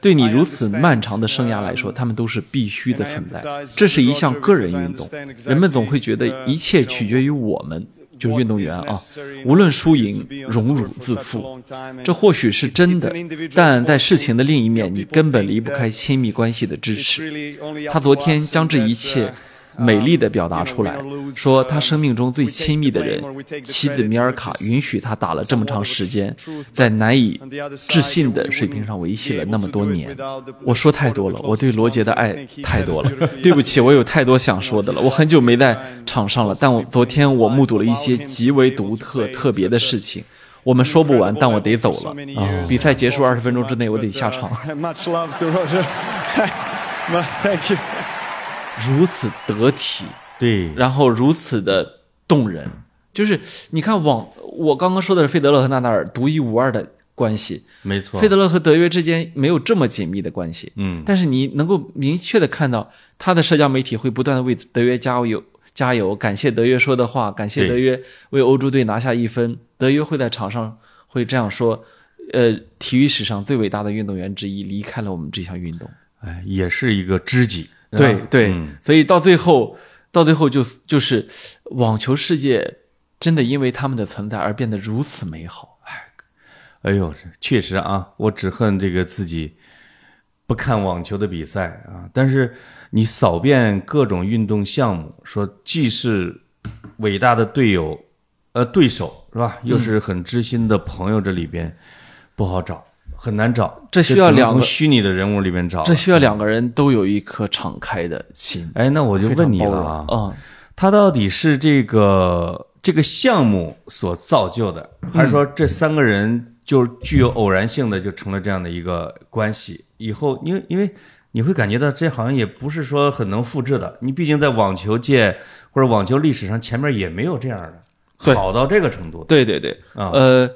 对你如此漫长的生涯来说，他们都是必须的存在。这是一项个人运动，人们总会觉得一切取决于我们。就是运动员啊，无论输赢，荣辱自负，这或许是真的，但在事情的另一面，你根本离不开亲密关系的支持。他昨天将这一切美丽的表达出来，说他生命中最亲密的人，妻子米尔卡允许他打了这么长时间，在难以置信的水平上维系了那么多年。我说太多了，我对罗杰的爱太多了，对不起，我有太多想说的了。我很久没在场上了，但我昨天我目睹了一些极为独特、特别的事情。我们说不完，但我得走了。啊、比赛结束二十分钟之内，我得下场。much love，周老师。thank you 如此得体，对，然后如此的动人，就是你看网，我刚刚说的是费德勒和纳达尔独一无二的关系，没错，费德勒和德约之间没有这么紧密的关系，嗯，但是你能够明确的看到他的社交媒体会不断的为德约加油。加油！感谢德约说的话，感谢德约为欧洲队拿下一分。德约会在场上会这样说：“呃，体育史上最伟大的运动员之一离开了我们这项运动。”哎，也是一个知己，吧对对，嗯所以到最后，到最后就就是网球世界真的因为他们的存在而变得如此美好。哎呦，确实啊，我只恨这个自己不看网球的比赛啊。但是你扫遍各种运动项目，说既是伟大的队友，呃，对手是吧？又是很知心的朋友，这里边不好找，很难找。这需要两个从虚拟的人物里面找。这需要两个人都有一颗敞开的心。哎，那我就问你了啊，嗯，它到底是这个这个项目所造就的，还是说这三个人就具有偶然性的就成了这样的一个关系？以后因为因为你会感觉到这好像也不是说很能复制的。你毕竟在网球界或者网球历史上，前面也没有这样的好到这个程度。对对对，啊呃，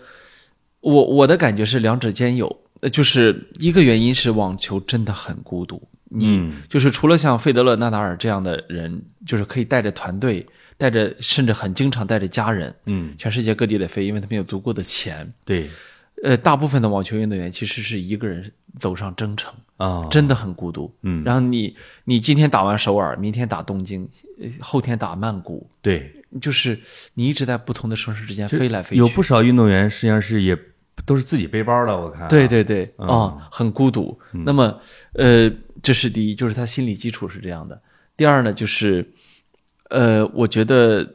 我我的感觉是两者兼有，呃就是一个原因是网球真的很孤独，你、嗯就是除了像费德勒、纳达尔这样的人，就是可以带着团队，带着甚至很经常带着家人，嗯，全世界各地的飞，因为他们有足够的钱。对呃，大部分的网球运动员其实是一个人走上征程，啊，真的很孤独。嗯然后你你今天打完首尔，明天打东京，呃后天打曼谷，对，就是你一直在不同的城市之间飞来飞去。有不少运动员实际上是也都是自己背包的，我看。对对对，啊、嗯很孤独。那么，呃，这是第一，就是他心理基础是这样的。第二呢，就是，呃，我觉得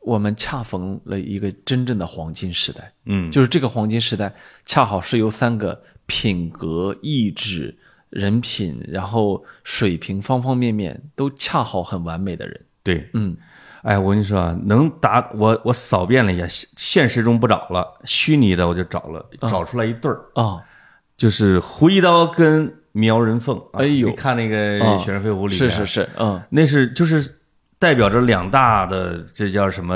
我们恰逢了一个真正的黄金时代，嗯，就是这个黄金时代恰好是由三个品格、意志、人品，然后水平方方面面都恰好很完美的人。对，嗯，哎，我跟你说啊，能打我我扫遍了一下，现现实中不找了，虚拟的我就找了，找出来一对儿，啊、就是胡一刀跟苗人凤。啊哎呦你看那个啊《雪山飞狐》里面，是是是，嗯，那是就是代表着两大的，这叫什么？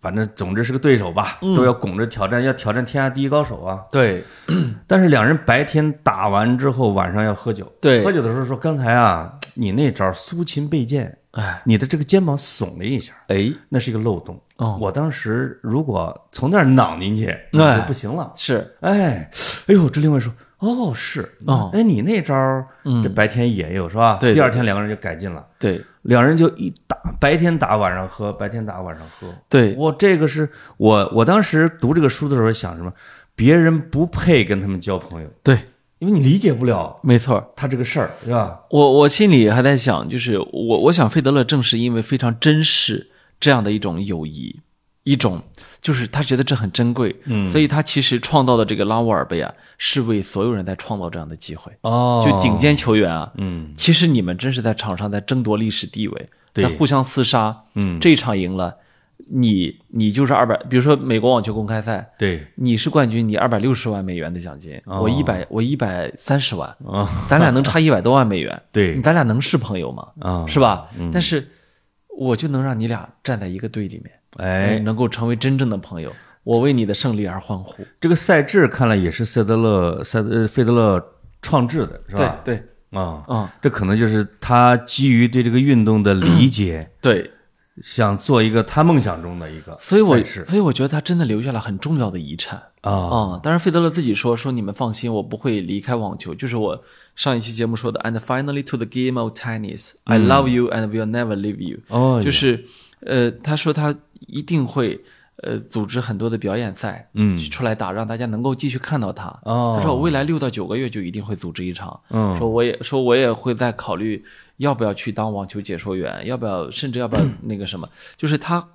反正总之是个对手吧，嗯都要拱着挑战，要挑战天下第一高手啊。对，但是两人白天打完之后，晚上要喝酒。对喝酒的时候说：“刚才啊，你那招苏秦背剑，哎，你的这个肩膀耸了一下，哎，那是一个漏洞。哦我当时如果从那儿攮进去，那哎就不行了。是，哎，哎呦，这另外说，哦，是，哦哎，你那招嗯这白天也有是吧？对对第二天两个人就改进了。对两人就一打，白天打晚上喝，白天打晚上喝。对，我这个是我我当时读这个书的时候想什么？别人不配跟他们交朋友，对，因为你理解不了没错。他这个事儿，是吧？我我心里还在想，就是我我想费德勒正是因为非常珍视这样的一种友谊，一种就是他觉得这很珍贵，嗯所以他其实创造的这个拉沃尔贝啊，是为所有人在创造这样的机会。哦就顶，尖球员啊，嗯其实你们真是在场上在争夺历史地位，对在互相厮杀。嗯，这一场赢了，你你就是二百，比如说美国网球公开赛，对你是冠军，你二百六十万美元的奖金，哦我一百我一百三十万，啊咱俩能差一百多万美元，对咱俩能是朋友吗？啊，是吧？但是我就能让你俩站在一个队里面，哎，能够成为真正的朋友，我为你的胜利而欢呼。这个赛制看来也是塞德勒塞呃费德勒创制的，是吧？对，啊，啊、这可能就是他基于对这个运动的理解，对，想做一个他梦想中的一个所以我所以我觉得他真的留下了很重要的遗产。啊，啊、当然，费德勒自己说说你们放心，我不会离开网球。就是我上一期节目说的，and finally to the game of tennis, I love you and will never leave you。哦，就是呃，他说他一定会呃组织很多的表演赛，嗯出来打，让大家能够继续看到他。哦他说我未来六到九个月就一定会组织一场。嗯说我也说我也会在考虑要不要去当网球解说员，要不要甚至要不要 那个什么，就是他。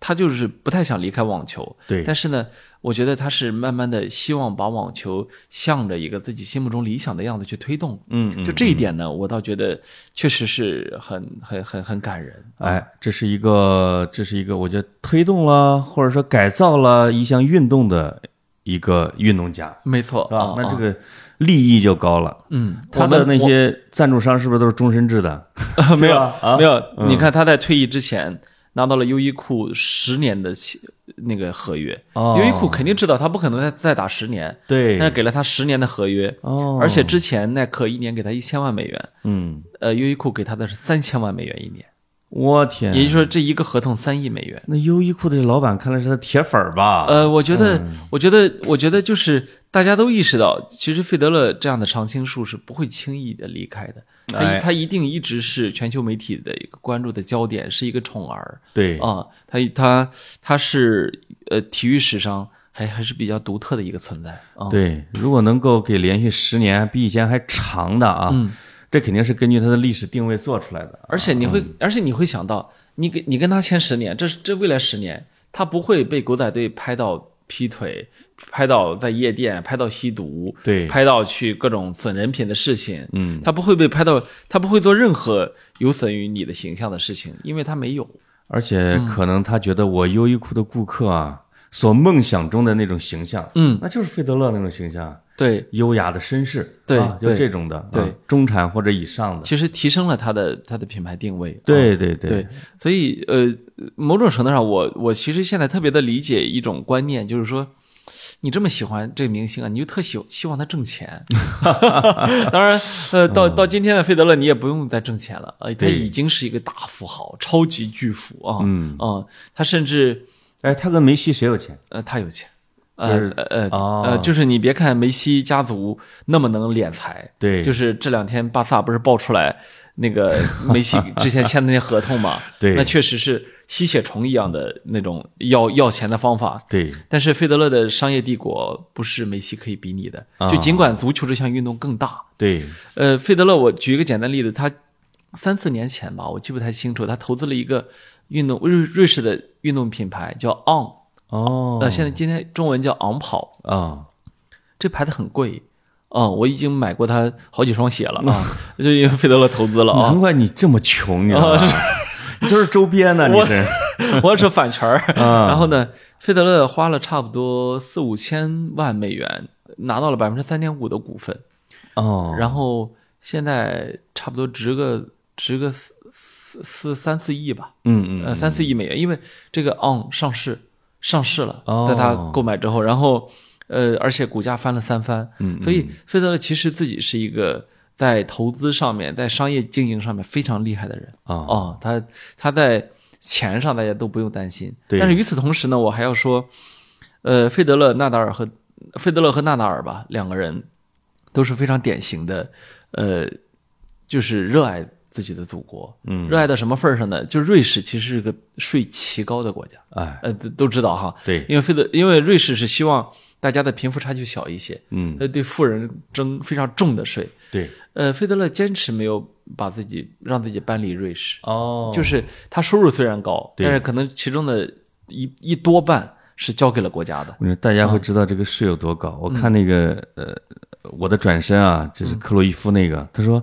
他就是不太想离开网球，对但是呢，我觉得他是慢慢的希望把网球向着一个自己心目中理想的样子去推动。嗯嗯就这一点呢，我倒觉得确实是很很很很感人。哎，这是一个，这是一个，我觉得推动了或者说改造了一项运动的一个运动家，没错是吧？那这个利益就高了。嗯，他的那些赞助商是不是都是终身制的？没有 没有，嗯你看他在退役之前拿到了优衣库十年的期那个合约，哦。优衣库肯定知道他不可能再再打十年，对。但是给了他十年的合约，哦，而且之前耐克一年给他一千万美元，嗯，呃，优衣库给他的是三千万美元一年，我天，也就是说这一个合同三亿美元。那优衣库的老板看来是他铁粉儿吧？呃，我觉得，嗯。我觉得，我觉得就是大家都意识到，其实费德勒这样的常青树是不会轻易的离开的，他他一定一直是全球媒体的一个关注的焦点，是一个宠儿对，啊，他他他是呃体育史上还还是比较独特的一个存在。啊。对，如果能够给连续十年，比以前还长的啊，嗯这肯定是根据他的历史定位做出来的。而且你会，而且你会想到，你跟你跟他签十年，这是这未来十年，他不会被狗仔队拍到劈腿，拍到在夜店，拍到吸毒，对拍到去各种损人品的事情，嗯，他不会被拍到，他不会做任何有损于你的形象的事情，因为他没有。而且可能他觉得我优衣库的顾客啊，所梦想中的那种形象，嗯，那就是费德勒那种形象。对，优雅的绅士，对啊就这种的，对啊中产或者以上的，其实提升了它的它的品牌定位。啊对对对，所以呃，某种程度上我，我其实现在特别的理解一种观念，就是说，你这么喜欢这个明星啊，你就特希希望他挣钱。当然，呃，到到今天的费德勒，你也不用再挣钱了，呃，他对已经是一个大富豪，超级巨富啊，嗯啊，他甚至哎，他跟梅西谁有钱？呃，他有钱。就呃呃呃哦呃，就是你别看梅西家族那么能敛财，对就是这两天巴萨不是爆出来那个梅西之前签的那些合同嘛，对那确实是吸血虫一样的那种要要钱的方法。对，但是费德勒的商业帝国不是梅西可以比拟的，啊就尽管足球这项运动更大，对，呃，费德勒，我举一个简单例子，他三四年前吧，我记不太清楚，他投资了一个运动瑞瑞士的运动品牌叫 On，哦，呃，现在今天中文叫昂跑，啊，这牌子很贵，啊、我已经买过它好几双鞋了。啊，就因为费德勒投资了啊难，怪你这么穷，你知道啊吗？你都是周边呢，你 我是我是反权儿。啊。然后呢，费德勒花了差不多四五千万美元，拿到了百分之三点五的股份，哦，然后现在差不多值个值个四四四三四亿吧，嗯嗯呃，三四亿美元，因为这个 On 上市上市了，哦。在他购买之后，然后呃，而且股价翻了三番，嗯所以费德勒其实自己是一个在投资上面，在商业经营上面非常厉害的人啊哦，他他在钱上大家都不用担心，但是与此同时呢，我还要说，呃，费德勒、纳达尔和费德勒和纳达尔吧，两个人都是非常典型的，呃，就是热爱自己的祖国，嗯。热爱到什么份儿上呢？就瑞士其实是个税奇高的国家，哎，呃，都都知道哈，对，因为费德，因为瑞士是希望大家的贫富差距小一些，嗯，呃，对富人征非常重的税，对，呃，费德勒坚持没有把自己让自己搬离瑞士，哦，就是他收入虽然高，但是可能其中的一一多半是交给了国家的。我觉得大家会知道这个税有多高。我嗯。看那个呃，我的转身啊，就是克洛伊夫那个，他说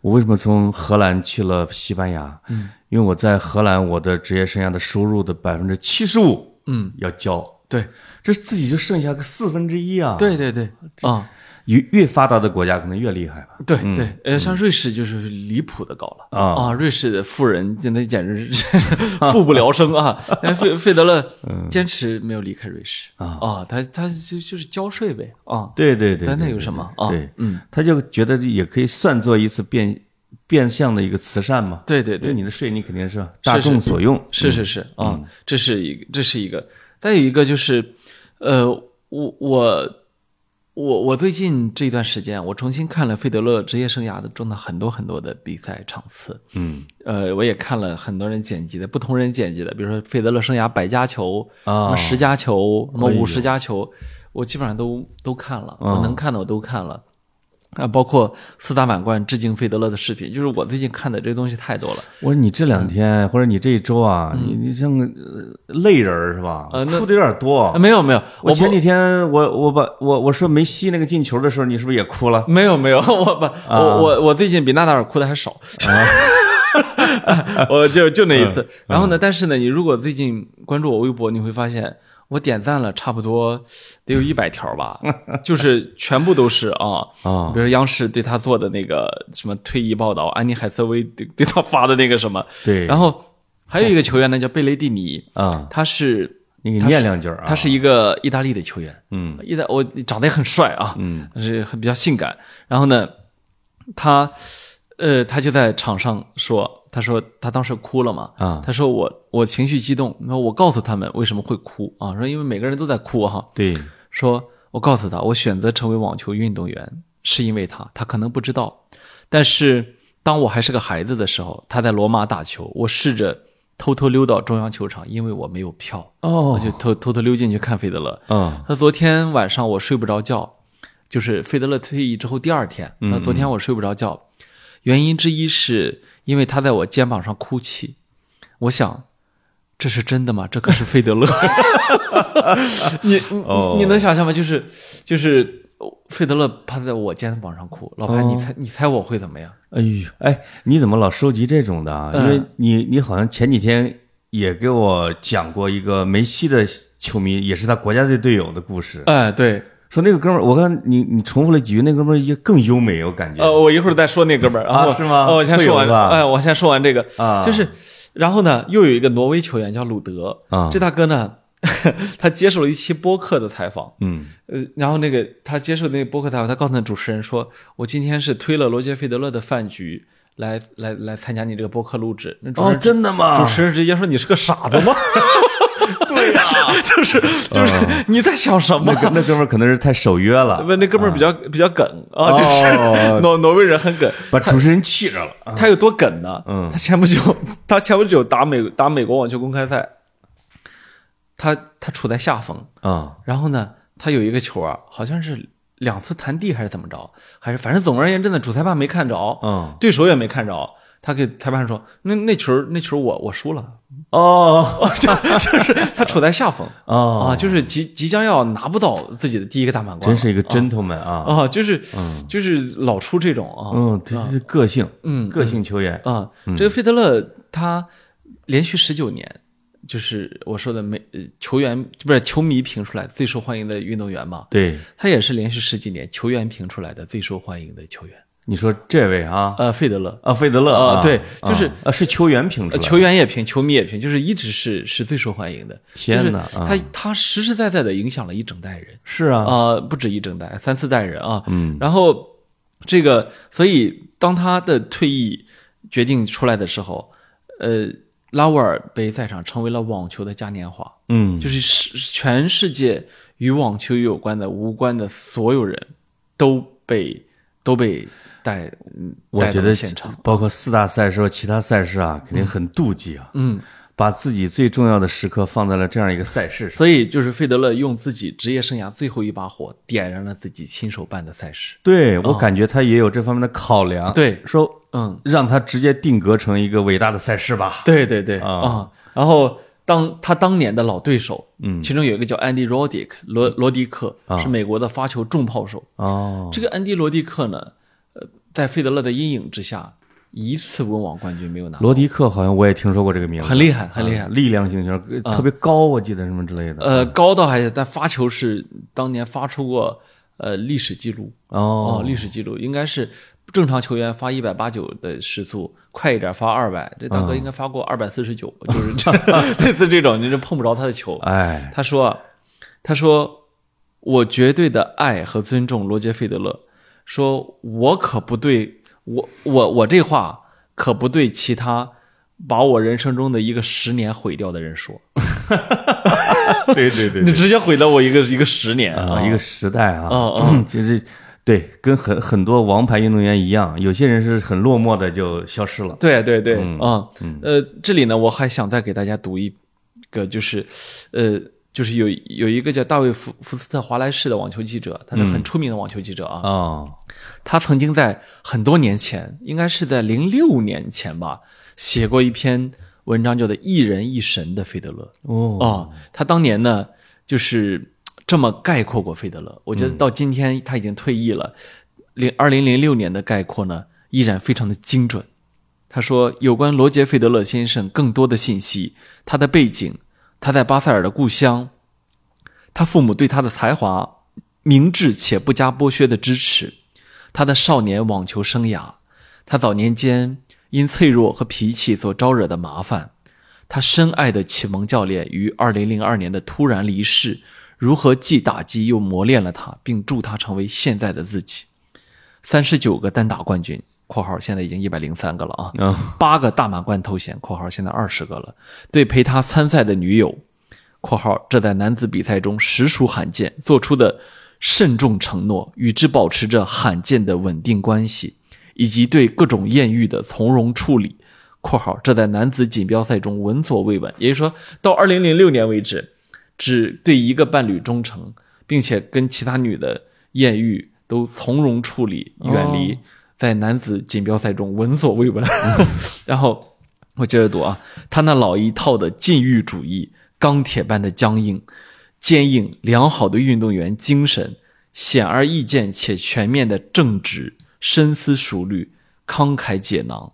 我为什么从荷兰去了西班牙？嗯，因为我在荷兰我的职业生涯的收入的百分之七十五，嗯，要交，对这自己就剩下个四分之一啊。，对对对，啊、越越发达的国家可能越厉害吧。对对，呃，像瑞士就是离谱的高了嗯啊瑞士的富人现在简直是 富不聊生啊！但费费德勒嗯坚持没有离开瑞士啊他他就就是交税呗啊，对对对，咱那有什么啊对，嗯，他就觉得也可以算作一次变变相的一个慈善嘛。对对对，你的税你肯定是大众所用。是是是啊，这是一个，这是一个。再有一个就是，呃，我我我我最近这段时间，我重新看了费德勒职业生涯的中的很多很多的比赛场次，嗯。呃，我也看了很多人剪辑的，不同人剪辑的，比如说费德勒生涯百家球、啊么十家球、什么五十家球，我基本上都都看了，啊。我能看的我都看了。啊，包括四大满贯致敬费德勒的视频，就是我最近看的这东西太多了。我说你这两天或者你这一周啊，你你像个呃泪人儿是吧？嗯呃哭的有点多啊，。没有没有，我前几天我我把我我说梅西那个进球的时候，你是不是也哭了？没有没有，我不，啊我我我最近比纳达尔哭的还少，啊我就就那一次。然后呢，但是呢，你如果最近关注我微博，你会发现我点赞了差不多得有一百条吧，就是全部都是啊啊比如央视对他做的那个什么退役报道，安妮海瑟薇对对他发的那个什么，对，然后还有一个球员呢叫贝雷蒂尼，啊，他是你给念两句啊。他是一个意大利的球员，嗯意大我长得也很帅啊，嗯，但是很比较性感。然后呢，他呃，他就在场上说，他说他当时哭了嘛，啊。他说我我情绪激动，那我告诉他们为什么会哭啊，说因为每个人都在哭哈，对，说我告诉他，我选择成为网球运动员是因为他，他可能不知道，但是当我还是个孩子的时候，他在罗马打球，我试着偷偷溜到中央球场，因为我没有票，我哦，就偷偷偷溜进去看费德勒。嗯。他昨天晚上我睡不着觉，就是费德勒退役之后第二天，那昨天我睡不着觉，原因之一是因为他在我肩膀上哭泣，我想。这是真的吗？这可是费德勒，你你哦你能想象吗？就是就是费德勒趴在我肩膀上哭，老潘，你猜你猜我会怎么样？哎呦，哎，你怎么老收集这种的啊？因为嗯你你好像前几天也给我讲过一个梅西的球迷，也是他国家队队友的故事，哎，对，说那个哥们儿，我看你你重复了几句，那哥们儿也更优美，我感觉。呃，我一会儿再说那哥们儿，啊是吗呃我先说完，哎，我先说完这个，啊就是，然后呢，又有一个挪威球员叫鲁德，啊这大哥呢，他接受了一期播客的采访，嗯呃，然后那个他接受那个播客采访，他告诉那主持人说：“我今天是推了罗杰费德勒的饭局来来来参加你这个播客录制。”那主持哦，人、真的吗？主持人直接说：“你是个傻子吗？” 对呀、就是就是你在想什么那？哥那哥们儿可能是太守约了，不，那哥们儿比较、比较梗啊，就是哦 挪挪威人很梗。把主持人气着了。他有多梗呢？嗯他前不久，他前不久打美打美国网球公开赛，他他处在下风，啊然后呢，他有一个球啊，好像是两次弹地还是怎么着，还是反正总而言之呢，主裁判没看着，嗯对手也没看着，他给裁判说，那那球那球我我输了，哦 就就是他处在下风哦啊，就是即即将要拿不到自己的第一个大满贯，真是一个 gentleman 啊。啊，就是就是老出这种啊，嗯，这是个性，嗯个性球员。啊，这个费德勒他连续十九年，就是我说的没呃球员不是球迷评出来最受欢迎的运动员嘛，对，他也是连续十几年球员评出来的最受欢迎的球员。你说这位啊？呃，费德勒，啊，费德勒啊啊，对就是呃是球员评出球员也评，球迷也评，就是一直是是最受欢迎的。天哪他他实实在在的影响了一整代人是啊，啊，不止一整代，三四代人啊。嗯，然后这个，所以当他的退役决定出来的时候，呃，拉沃尔杯赛场成为了网球的嘉年华，嗯，就是世全世界与网球有关的、无关的所有人都被都被带，嗯我觉得现场。包括四大赛事和其他赛事啊，肯定很妒忌啊，嗯，把自己最重要的时刻放在了这样一个赛事上。所以就是费德勒用自己职业生涯最后一把火，点燃了自己亲手办的赛事。对我感觉他也有这方面的考量，对说嗯，让他直接定格成一个伟大的赛事吧。对对对啊啊。然后当他当年的老对手，嗯其中有一个叫安迪·罗迪克，罗罗迪克啊是美国的发球重炮手。哦，这个安迪·罗迪克呢，呃，在费德勒的阴影之下，一次温网冠军没有拿到，罗迪克好像我也听说过这个名字，很厉害，很厉害啊。力量型球呃特别高，我记得什么之类的。呃，高倒还但发球是当年发出过呃历史记录哦，历史记录应该是正常球员发一百八九的时速，快一点发二百，这大哥嗯应该发过二百四十九，就是这 类似这种，你就碰不着他的球。哎，他说啊，他说我绝对的爱和尊重罗杰费德勒，说我可不对我我我这话可不对其他把我人生中的一个十年毁掉的人说，对对对你直接毁了我一个一个十年。啊，一个时代啊，嗯嗯就是对，跟很很多王牌运动员一样，有些人是很落寞的就消失了。对对对，嗯啊，呃，这里呢，我还想再给大家读一个，就是，呃，就是有有一个叫大卫福福斯特华莱士的网球记者，他是很出名的网球记者啊，哦，他曾经在很多年前，应该是在零六年前吧，写过一篇文章，叫做《一人一神的费德勒》哦，啊、他当年呢，就是这么概括过费德勒。我觉得到今天他已经退役了，零二零零六年的概括呢，依然非常的精准。他说，有关罗杰·费德勒先生更多的信息，他的背景，他在巴塞尔的故乡，他父母对他的才华明智且不加剥削的支持，他的少年网球生涯，他早年间因脆弱和脾气所招惹的麻烦，他深爱的启蒙教练于2002年的突然离世，如何既打击又磨练了他，并助他成为现在的自己。三十九个单打冠军（括号现在已经一百零三个了啊），嗯八个大满贯头衔（括号现在二十个了），对陪他参赛的女友（括号这在男子比赛中实属罕见）做出的慎重承诺，与之保持着罕见的稳定关系，以及对各种艳遇的从容处理。（括号这在男子锦标赛中闻所未闻），也就是说到二零零六年为止，只对一个伴侣忠诚，并且跟其他女的艳遇都从容处理，远离，在男子锦标赛中闻所未闻。然后我接着读啊，他那老一套的禁欲主义，钢铁般的僵硬、坚硬、良好的运动员精神，显而易见且全面的正直、深思熟虑、慷慨解囊，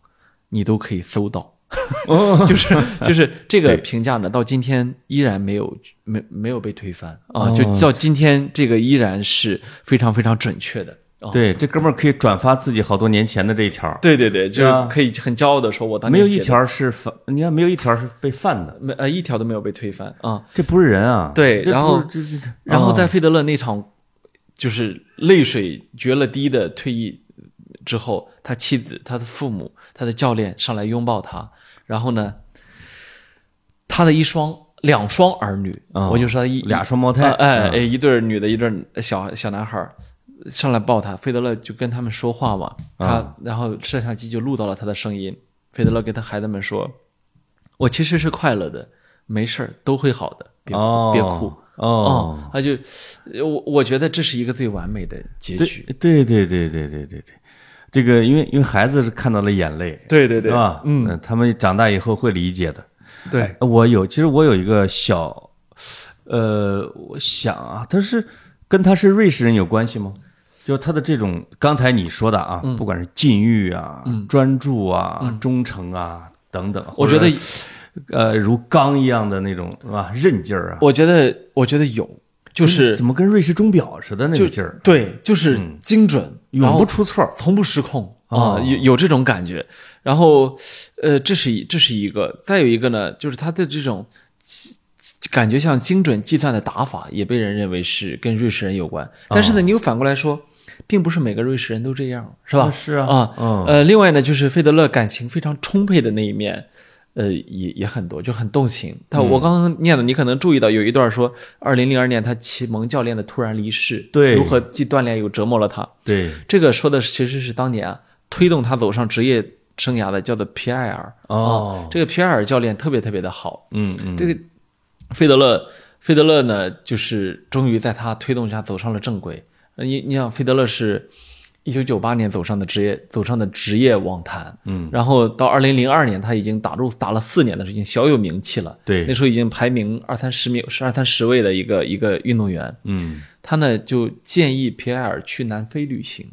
你都可以搜到。就是就是这个评价呢，到今天依然没有没没有被推翻啊，哦就到今天这个依然是非常非常准确的。哦。对，这哥们儿可以转发自己好多年前的这一条，对对对，就是可以很骄傲的说，我当年没有一条是犯，你看没有一条是被犯的，没呃一条都没有被推翻。啊。这不是人啊！对然后然后在哦费德勒那场就是泪水决了堤的退役之后，他妻子、他的父母、他的教练上来拥抱他，然后呢，他的一双两双儿女，哦我就说他一俩双胞胎呃哎嗯哎，一对儿女的，一对儿小小男孩儿上来抱他，费德勒就跟他们说话嘛，他、啊然后摄像机就录到了他的声音，费德勒跟他孩子们说：“我其实是快乐的，没事儿，都会好的，别哭，哦别哭。”哦，他就我我觉得这是一个最完美的结局。对对对对对对对，这个因为因为孩子是看到了眼泪，对对是吧？嗯，他们长大以后会理解的。对，我有，其实我有一个小，呃，我想啊，他是跟他是瑞士人有关系吗？就他的这种，刚才你说的啊，嗯。不管是禁欲啊、专注啊、忠诚啊等等，我觉得呃，如钢一样的那种是吧，韧劲儿啊，我觉得我觉得有，就是怎么跟瑞士钟表似的那就个劲儿，对，就是精准，然永不出错。从不失控哦。啊，有有这种感觉。然后，呃，这是一这是一个，再有一个呢，就是他的这种感觉像精准计算的打法，也被人认为是跟瑞士人有关。但是呢，你又反过来说，并不是每个瑞士人都这样，是吧？啊是啊啊，嗯呃，另外呢，就是费德勒感情非常充沛的那一面。呃，也也很多，就很动情。他我刚刚念的，你可能注意到有一段说，二零零二年他启蒙教练的突然离世，对如何既锻炼又折磨了他。对，这个说的其实是当年啊推动他走上职业生涯的，叫做皮埃尔。哦啊这个皮埃尔教练特别特别的好。嗯嗯，这个费德勒，费德勒呢，就是终于在他推动下走上了正轨。呃你你想，费德勒是一九九八年走上的职业走上的职业网坛，嗯，然后到二零零二年，他已经打入打了四年的时候，已经小有名气了。对那时候已经排名二三十名，是二三十位的一个一个运动员。嗯他呢就建议皮埃尔去南非旅行。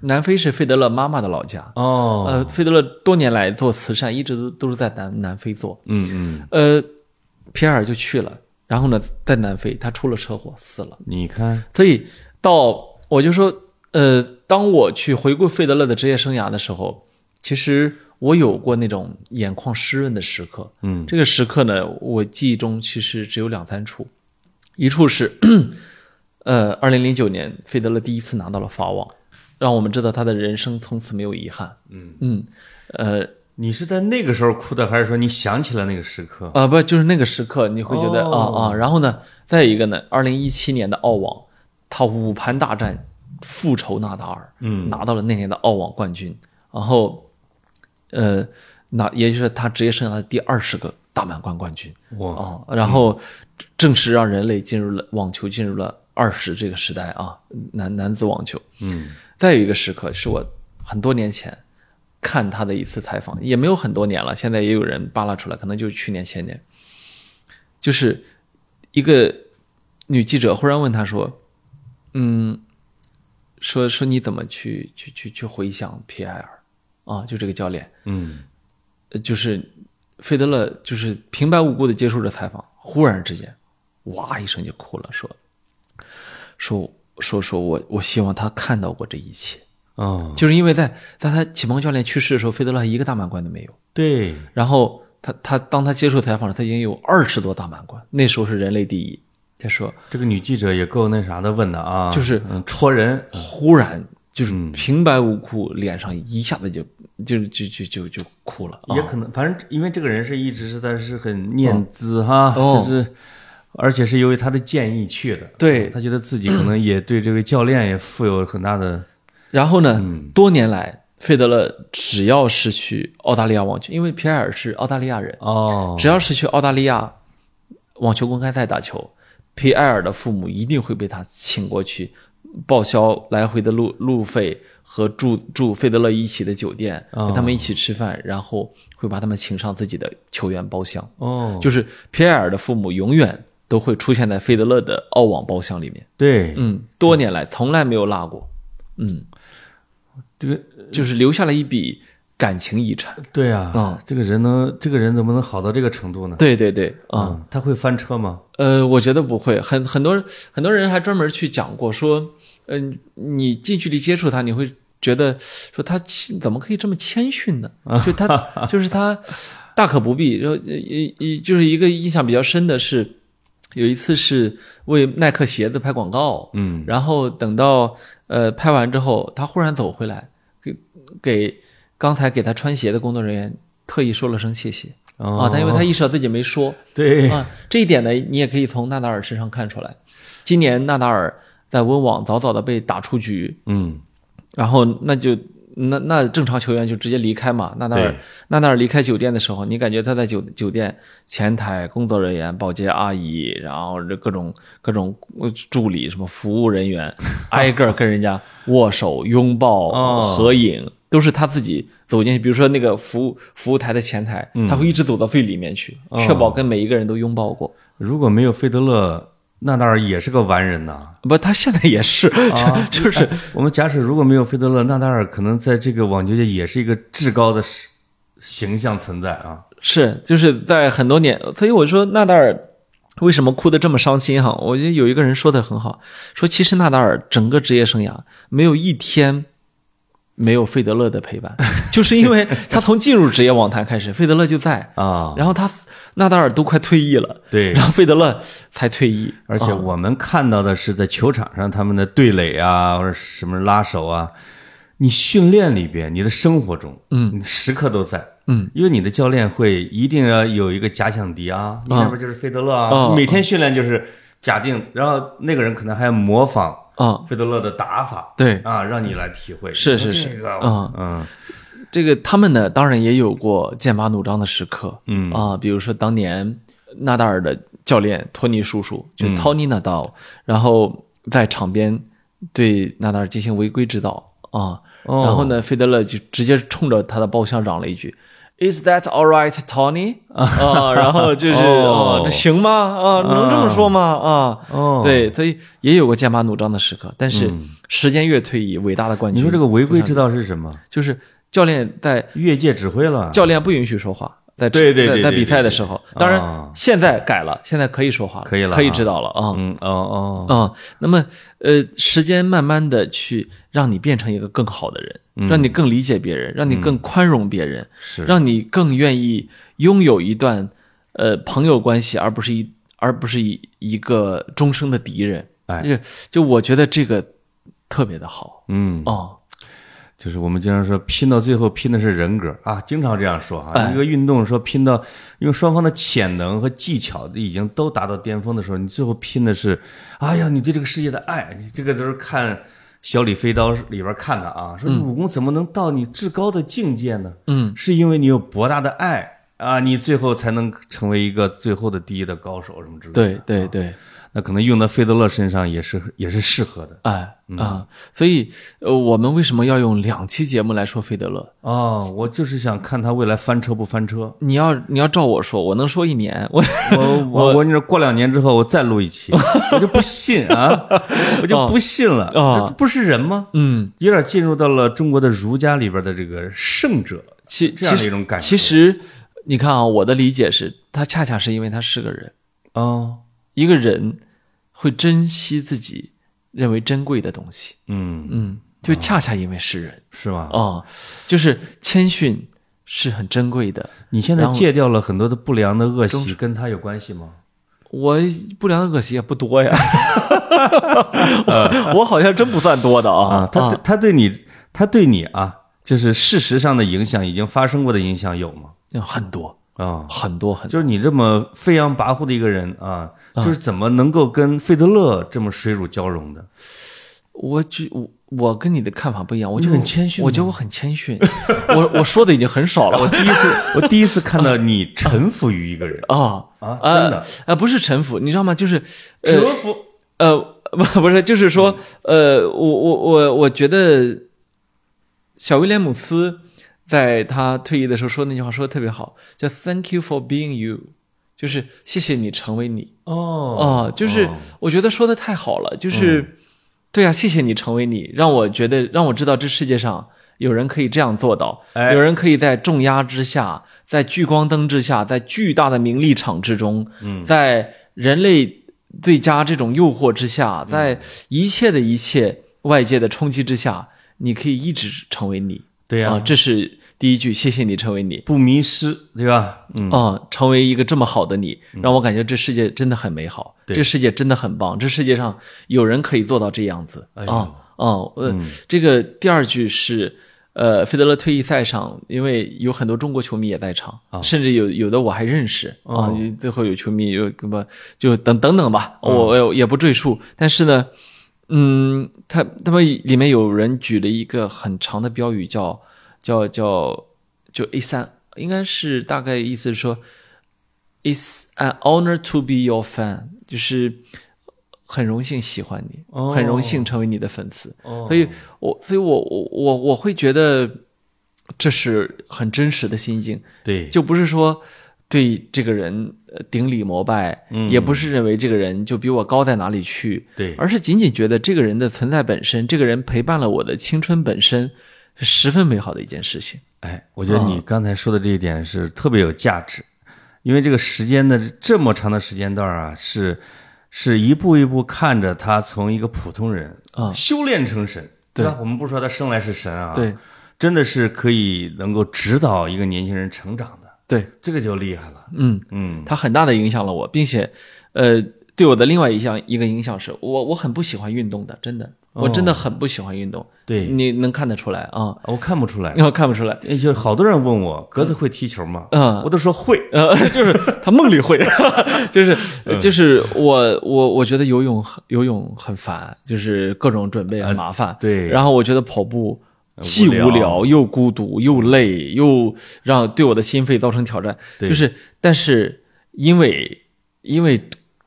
南非是费德勒妈妈的老家，哦，呃，费德勒多年来做慈善，一直都都是在南南非做。嗯嗯，呃，皮埃尔就去了，然后呢，在南非他出了车祸死了。你看，所以到我就说，呃，当我去回顾费德勒的职业生涯的时候，其实我有过那种眼眶湿润的时刻。嗯这个时刻呢，我记忆中其实只有两三处，一处是，呃，二零零九年费德勒第一次拿到了法网，让我们知道他的人生从此没有遗憾。嗯嗯，呃你是在那个时候哭的，还是说你想起了那个时刻？啊，不就是那个时刻，你会觉得、哦啊啊，然后呢，再一个呢，二零一七年的澳网，他五盘大战复仇纳达尔，嗯拿到了那年的澳网冠军，然后，呃，那也就是他职业生涯的第二十个大满贯冠军。哇，啊，然后正式让人类进入了网球进入了二十这个时代啊，男男子网球。嗯再有一个时刻是我很多年前看他的一次采访，也没有很多年了，现在也有人扒拉出来，可能就是去年前年，就是一个女记者忽然问他说：“嗯，说说你怎么去去去去回想皮埃尔啊？就这个教练，嗯。呃就是费德勒就是平白无故的接受这采访，忽然之间，哇一声就哭了，说说说说我我希望他看到过这一切，哦，就是因为在在他启蒙教练去世的时候，费德勒一个大满贯都没有，对，然后他他当他接受采访时，他已经有二十多大满贯，那时候是人类第一。他说。这个女记者也够那啥的问的啊，就是嗯。戳人，忽然就是嗯。平白无故脸上一下子就就就就就就哭了，啊。也可能，反正因为这个人是一直是他是很念兹哈，哦。就是。而且是由于他的建议去的，对。他觉得自己可能也对这位教练也负有很大的，然后呢，嗯。多年来，费德勒只要是去澳大利亚网球，因为皮埃尔是澳大利亚人，哦，只要是去澳大利亚网球公开赛打球，皮埃尔的父母一定会被他请过去，报销来回的路路费和住住费德勒一起的酒店，哦跟他们一起吃饭，然后会把他们请上自己的球员包厢。哦，就是皮埃尔的父母永远都会出现在费德勒的澳网包厢里面。对，嗯，多年来从来没有落过。嗯，这个就是留下了一笔感情遗产。对啊，嗯这个人能，这个人怎么能好到这个程度呢？对对对，啊、嗯，他会翻车吗？呃，我觉得不会，很很多很多人还专门去讲过，说，嗯、你近距离接触他，你会觉得说他谦怎么可以这么谦逊呢？就他就是他大可不必。然后一一就是一个印象比较深的是，有一次是为耐克鞋子拍广告，嗯，然后等到呃拍完之后，他忽然走回来，给给刚才给他穿鞋的工作人员特意说了声谢谢。哦啊，但因为他意识到自己没说，对，啊，这一点呢，你也可以从纳达尔身上看出来。今年纳达尔在温网早早的被打出局，嗯，然后那就那那正常球员就直接离开嘛。纳达尔纳达尔离开酒店的时候，你感觉他在酒酒店前台工作人员、保洁阿姨，然后这各种各种呃助理、什么服务人员，挨个跟人家握手、拥抱、哦合影。都是他自己走进去，比如说那个服务服务台的前台，他会一直走到最里面去，确保跟每一个人都拥抱过。如果没有费德勒，纳达尔也是个完人呐。不，他现在也是，就就是我们假使如果没有费德勒，纳达尔可能在这个网球界也是一个至高的形形象存在啊。是，就是在很多年，所以我说纳达尔为什么哭得这么伤心哈？我觉得有一个人说的很好，说其实纳达尔整个职业生涯没有一天没有费德勒的陪伴，就是因为他从进入职业网坛开始，费德勒就在，啊，然后他纳达尔都快退役了，对。然后费德勒才退役，而且我们看到的是在球场上他们的对垒啊，或者什么拉手啊，你训练里边，你的生活中，嗯，你时刻都在，嗯，因为你的教练会一定要有一个假想敌啊，你那边就是费德勒啊，每天训练就是假定，然后那个人可能还要模仿啊、费德勒的打法，对，啊，让你来体会，是是是。这个嗯。嗯。这个他们呢，当然也有过剑拔弩张的时刻，嗯。啊，比如说当年纳达尔的教练托尼叔叔，就嗯。Tony Nadal，、然后在场边对纳达尔进行违规指导啊，哦。然后呢，费德勒就直接冲着他的包厢嚷了一句。Is that all right, Tony？啊，然后就是哦行吗？啊，能这么说吗？啊，哦，，对，所以也有过剑拔弩张的时刻，但是时间越推移，伟大的冠军，嗯你说这个违规知道是什么？就是教练在越界指挥了，教练不允许说话，在对对对对在在比赛的时候，当然啊。现在改了，现在可以说话可以了啊可以知道了啊。嗯哦哦，啊、那么呃，时间慢慢的去让你变成一个更好的人，让你更理解别人，让你更宽容别人，嗯是。让你更愿意拥有一段呃朋友关系，而不是一而不是一一个终生的敌人。哎。就就我觉得这个特别的好。嗯。哦，就是我们经常说拼到最后拼的是人格啊，经常这样说哈、哎一个运动说拼到，因为双方的潜能和技巧已经都达到巅峰的时候，你最后拼的是，哎呀，你对这个世界的爱，你这个都是看《小李飞刀》里边看的啊，说你武功怎么能到你至高的境界呢？嗯，是因为你有博大的爱啊，你最后才能成为一个最后的第一的高手什么之类的。对对对。那可能用到费德勒身上也是也是适合的。哎啊，所以呃，我们为什么要用两期节目来说费德勒？哦，我就是想看他未来翻车不翻车。你要你要照我说，我能说一年，我我我我，你说过两年之后我再录一期，我就不信啊，我就不信了哦这不是人吗？嗯，有点进入到了中国的儒家里边的这个圣者其这样的一种感觉。其实你看啊，我的理解是，他恰恰是因为他是个人，哦，一个人会珍惜自己认为珍贵的东西，嗯，嗯，就恰恰因为是人是吗？哦、就是谦逊是很珍贵的。你现在戒掉了很多的不良的恶习，跟他有关系吗？我不良的恶习也不多呀，我好像真不算多的啊啊，他他对你，他对你啊，就是事实上的影响，已经发生过的影响有吗？有很多啊，很多很多。就是你这么飞扬跋扈的一个人啊，就是怎么能够跟费德勒这么水乳交融的？我就我我跟你的看法不一样，我就很谦逊我觉得我很谦逊，我我说的已经很少了。我第一次，我第一次看到你臣服于一个人 啊啊，呃真的啊，不是臣服，你知道吗？就是呃折服。呃不 不是，就是说呃，我我我我觉得小威廉姆斯在他退役的时候说那句话说的特别好，叫 “Thank you for being you”，就是谢谢你成为你。哦。哦，就是我觉得说的太好了，就是、对啊，谢谢你成为你，让我觉得让我知道这世界上有人可以这样做到，哎。有人可以在重压之下，在聚光灯之下，在巨大的名利场之中，嗯。在人类最佳这种诱惑之下，在一切的一切外界的冲击之下，你可以一直成为你。对呀、啊，这是第一句，谢谢你成为你。不迷失，对吧？嗯，啊、成为一个这么好的你，让我感觉这世界真的很美好，对这世界真的很棒，这世界上有人可以做到这样子啊啊、呃，这个第二句是。呃，费德勒退役赛上，因为有很多中国球迷也在场，甚至有有的我还认识啊。最后有球迷有什么就等等等吧，我我也不赘述。但是呢，嗯，他他们里面有人举了一个很长的标语叫，叫叫就 A 三，应该是大概意思是说，It's an honor to be your fan，就是很荣幸喜欢你，哦。很荣幸成为你的粉丝。哦。所以我所以我我我我会觉得这是很真实的心境，对，就不是说对这个人呃顶礼膜拜，嗯。也不是认为这个人就比我高在哪里去，对。而是仅仅觉得这个人的存在本身，这个人陪伴了我的青春本身，是十分美好的一件事情。哎，我觉得你刚才说的这一点是特别有价值，因为这个时间的这么长的时间段啊，是是一步一步看着他从一个普通人啊。修炼成神，对。吧？我们不说他生来是神啊，对，真的是可以能够指导一个年轻人成长的，对，这个就厉害了。嗯，嗯，他很大的影响了我，并且，呃，对我的另外一项一个影响是我我很不喜欢运动的，真的，我真的很不喜欢运动。对你能看得出来啊？我看不出来，我看不出来。哎就好多人问我格子会踢球吗？嗯我都说会。呃，就是他梦里会，就是就是我我我觉得游泳很游泳很烦，就是各种准备很麻烦。对然后我觉得跑步既无聊又孤独又累，又让对我的心肺造成挑战。对就是但是因为因为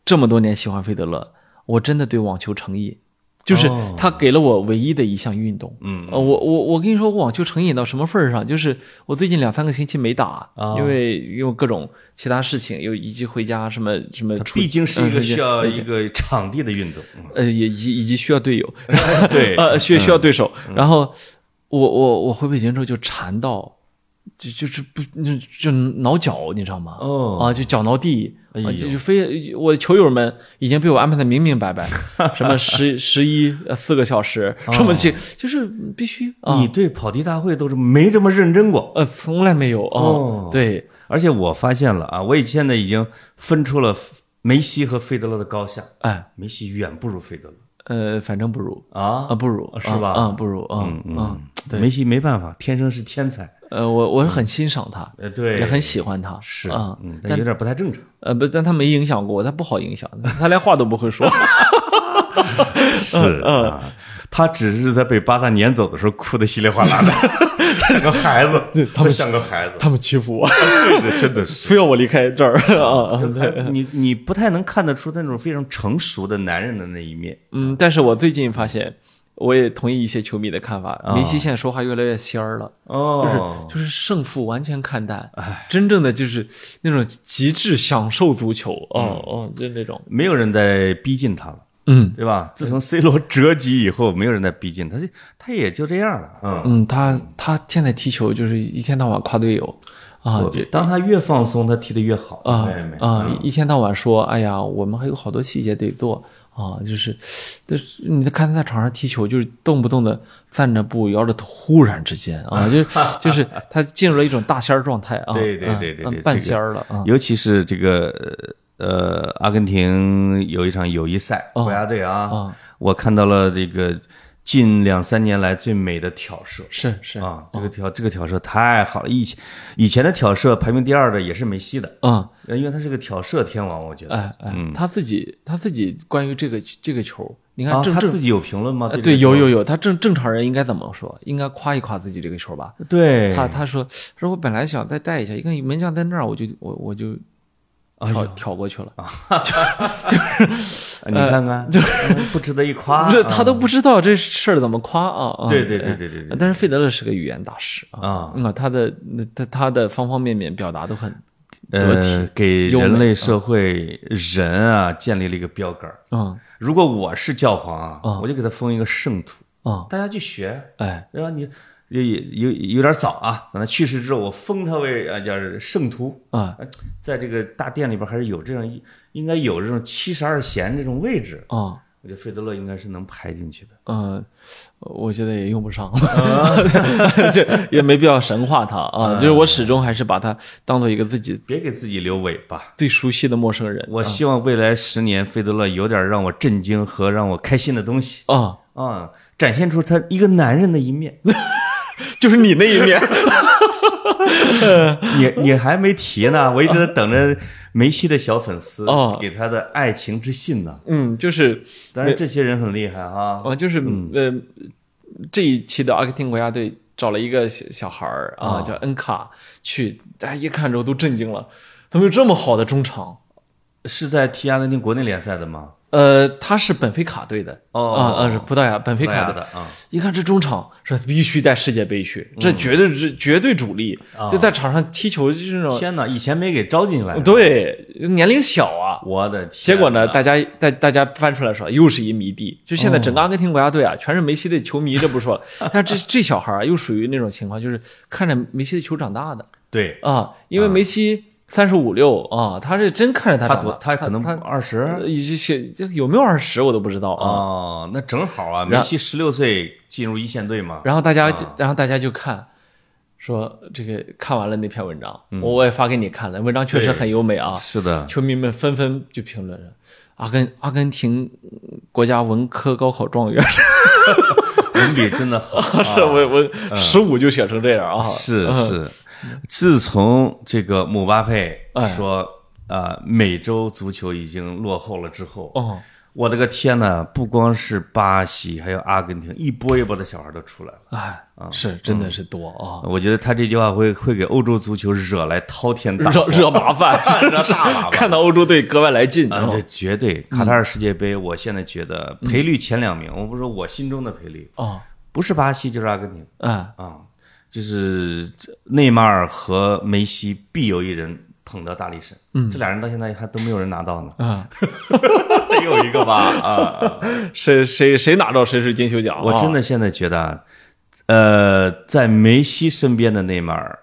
这么多年喜欢费德勒，我真的对网球成瘾。就是哦他给了我唯一的一项运动，嗯呃，我我我跟你说，我网球成瘾到什么份儿上？就是我最近两三个星期没打，啊因为因为各种其他事情，又以及回家什么什么出，毕竟是一个呃需要呃一个场地的运动。嗯呃，也以及以及需要队友，对呃，需需要对手。然后我我我回北京之后就馋到，就就是不就就挠脚，你知道吗？哦啊，就脚挠地，哎啊，就就非我的球友们已经被我安排的明明白白，什么十十一呃四个小时，这么近就是必须啊，你对跑题大会都是没这么认真过。呃从来没有啊，哦对，而且我发现了啊，我现在已经分出了梅西和费德勒的高下。哎，梅西远不如费德勒呃，反正不如啊啊，不如是吧啊，啊不如啊嗯啊，对，梅西没办法，天生是天才。呃，我我是很欣赏他，呃，对，也很喜欢他，是啊，嗯，但有点不太正常。呃，不，但他没影响过我，他不好影响，他连话都不会说。是 啊，他只是在被巴萨撵走的时候哭的稀里哗啦的，像个孩子，他们像个孩子，他们欺负我，对，真的是。非要我离开这儿。啊！你你不太能看得出那种非常成熟的男人的那一面。嗯，但是我最近发现，我也同意一些球迷的看法，梅西现在说话越来越仙儿了。哦，就是胜负完全看淡，真正的就是那种极致享受足球，哦哦，就是那种，没有人在逼近他了，嗯对吧？自从 C 罗折戟以后，没有人在逼近他，就他也就这样了。嗯，嗯，他他现在踢球就是一天到晚夸队友，啊，就当他越放松，他踢得越好。啊啊，一天到晚说，哎呀，我们还有好多细节得做啊，就是，但是你看他在场上踢球，就是动不动的散着步摇着头，忽然之间啊，就 就是他进入了一种大仙儿状态啊，对对啊对对对，啊半仙儿了啊，尤其是这个呃，阿根廷有一场友谊赛，哦国家队啊啊，我看到了这个近两三年来最美的挑射。是是啊，这个挑这个挑射太好了！以前以前的挑射排名第二的也是梅西的，嗯。呃因为他是个挑射天王，我觉得。哎哎，他自己他自己关于这个这个球，你看他自己有评论吗？呃对有有有，他正正常人应该怎么说？应该夸一夸自己这个球吧？对，他他说说我本来想再带一下，一看门将在那儿，我就我我就挑挑过去了啊！就是。你看看，就是不值得一夸。不是他都不知道这事儿怎么夸啊！啊对对对哎对对对但是费德勒是个语言大师啊啊嗯啊，他的那他他的方方面面表达都很得呃体，给人类社会人啊建立了一个标杆儿。啊如果我是教皇啊，啊我就给他封一个圣徒，啊大家去学，哎对吧？你有有有点早啊。等他去世之后，我封他为啊叫圣徒，啊呃在这个大殿里边还是有这样一应该有这种七十二贤这种位置。啊我觉得费德勒应该是能排进去的。呃，我觉得也用不上，这也没必要神化他啊。就是我始终还是把他当做一个自己别给自己留尾巴。最熟悉的陌生人。我希望未来十年，费德勒有点让我震惊和让我开心的东西啊，啊，展现出他一个男人的一面。就是你那一面。你你还没提呢，我一直在等着梅西的小粉丝哦给他的爱情之信呢。嗯，就是当然，这些人很厉害啊。啊，就是呃，这一期的阿根廷国家队找了一个小小孩儿啊，哦叫恩卡，去，大家一看之后都震惊了，怎么有这么好的中场？是在踢阿根廷国内联赛的吗？呃，他是本菲卡队的，哦啊啊，是葡萄牙本菲卡队的啊。一看这中场是必须带世界杯去，这绝对是绝对主力，就在场上踢球就是那种，天哪，以前没给招进来。，对，年龄小啊。我的天。结果呢，？大家大大家翻出来说，又是一迷弟。就现在整个阿根廷国家队啊，全是梅西的球迷，这不说了。但是这这小孩啊，又属于那种情况，就是看着梅西的球长大的对，啊，因为梅西三十五六啊，他是真看着他他长大，多他可能他二十。有没有二十我都不知道啊。哦，那正好啊，梅西十六岁进入一线队嘛。然后大家然后大家就看。说这个看完了那篇文章，嗯我我也发给你看了，文章确实很优美啊。是的，球迷们纷纷就评论了阿根阿根廷国家文科高考状元，文笔真的好。是我我十五就写成这样啊，是是，自从这个姆巴佩哎。说啊，美洲足球已经落后了之后，哦，我的个天呐，不光是巴西，还有阿根廷，一波一波的小孩都出来了。哎，是真的是多啊，我觉得他这句话会会给欧洲足球惹来滔天大惹惹麻烦，惹大麻烦。看到欧洲队格外来劲这绝对！卡塔尔世界杯，我现在觉得赔率前两名，我不是说我心中的赔率，啊不是巴西就是阿根廷。啊啊，就是内马尔和梅西必有一人捧得大力神，嗯，这俩人到现在还都没有人拿到呢，啊！得有一个吧？啊，啊 谁谁谁拿到谁是金球奖？我真的现在觉得啊，呃，在梅西身边的内马尔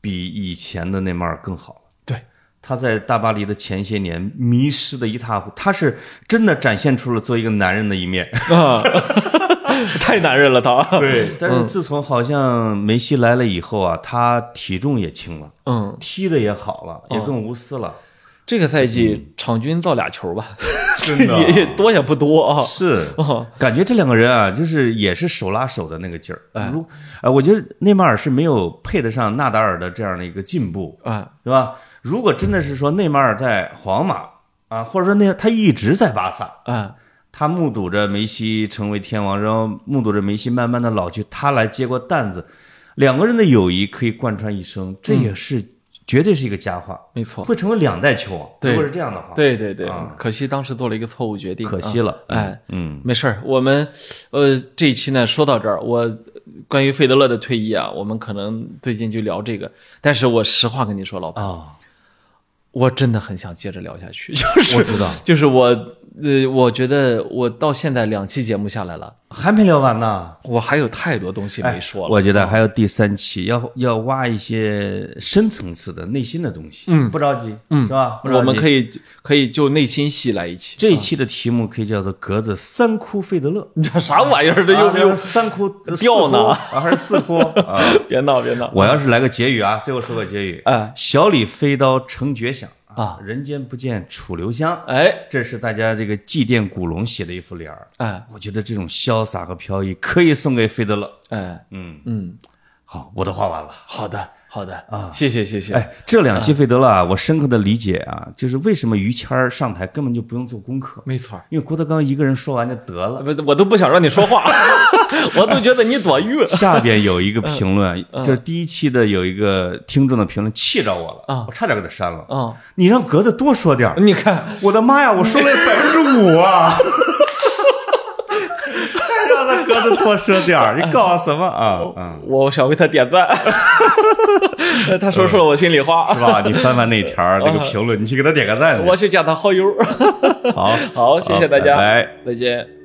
比以前的内马尔更好了。对他在大巴黎的前些年迷失的一塌糊涂，他是真的展现出了做一个男人的一面。啊，太男人了他。对，但是自从好像梅西来了以后啊，他体重也轻了，嗯，踢的也好了，也更无私了。这个赛季场均造俩球吧，真的也 也多也不多啊。是哦，感觉这两个人啊，就是也是手拉手的那个劲儿。哎如啊，我觉得内马尔是没有配得上纳达尔的这样的一个进步，啊，是吧？如果真的是说内马尔在皇马啊，或者说那他一直在巴萨，啊，他目睹着梅西成为天王，然后目睹着梅西慢慢的老去，他来接过担子，两个人的友谊可以贯穿一生，这也是、绝对是一个佳话，没错。会成为两代球王。如果是这样的话，，对对对。啊，可惜当时做了一个错误决定，可惜了。啊哎，嗯，没事儿，我们呃这一期呢说到这儿，我关于费德勒的退役啊，我们可能最近就聊这个，但是我实话跟你说，老潘，啊，我真的很想接着聊下去，就是我知道。就是我呃，我觉得我到现在两期节目下来了，还没聊完呢。我还有太多东西没说了，我觉得还有第三期，要要挖一些深层次的内心的东西。嗯，不着急，嗯，是吧？我们可以。可以就内心戏来一期，这一期的题目可以叫做“格子三哭费德勒你 这啥玩意儿？这”，又又又三哭 掉呢还是四哭 啊？别闹别闹，我要是来个结语啊，最后说个结语。哎小李飞刀成绝响啊，人间不见楚留香。哎这是大家这个祭奠古龙写的一副联儿。哎我觉得这种潇洒和飘逸可以送给费德勒。哎嗯，嗯，好，我的画完了。好的好的啊，谢谢谢谢，哎，这两期费德勒啊，我深刻的理解啊，就是为什么于谦儿上台根本就不用做功课，没错。因为郭德纲一个人说完就得了。不，我都不想让你说话，我都觉得你多余。下边有一个评论，嗯就是第一期的有一个听众的评论，气着我了，啊我差点给他删了。啊、你让格子多说点儿，你看，我的妈呀，我说了百分之五啊！还让他格子多说点儿，你搞什么啊？嗯，我想为他点赞，他说出了我心里话是，吧？你翻翻那条那个评论，你去给他点个赞。我去加他好友。好，好，谢谢大家，再见。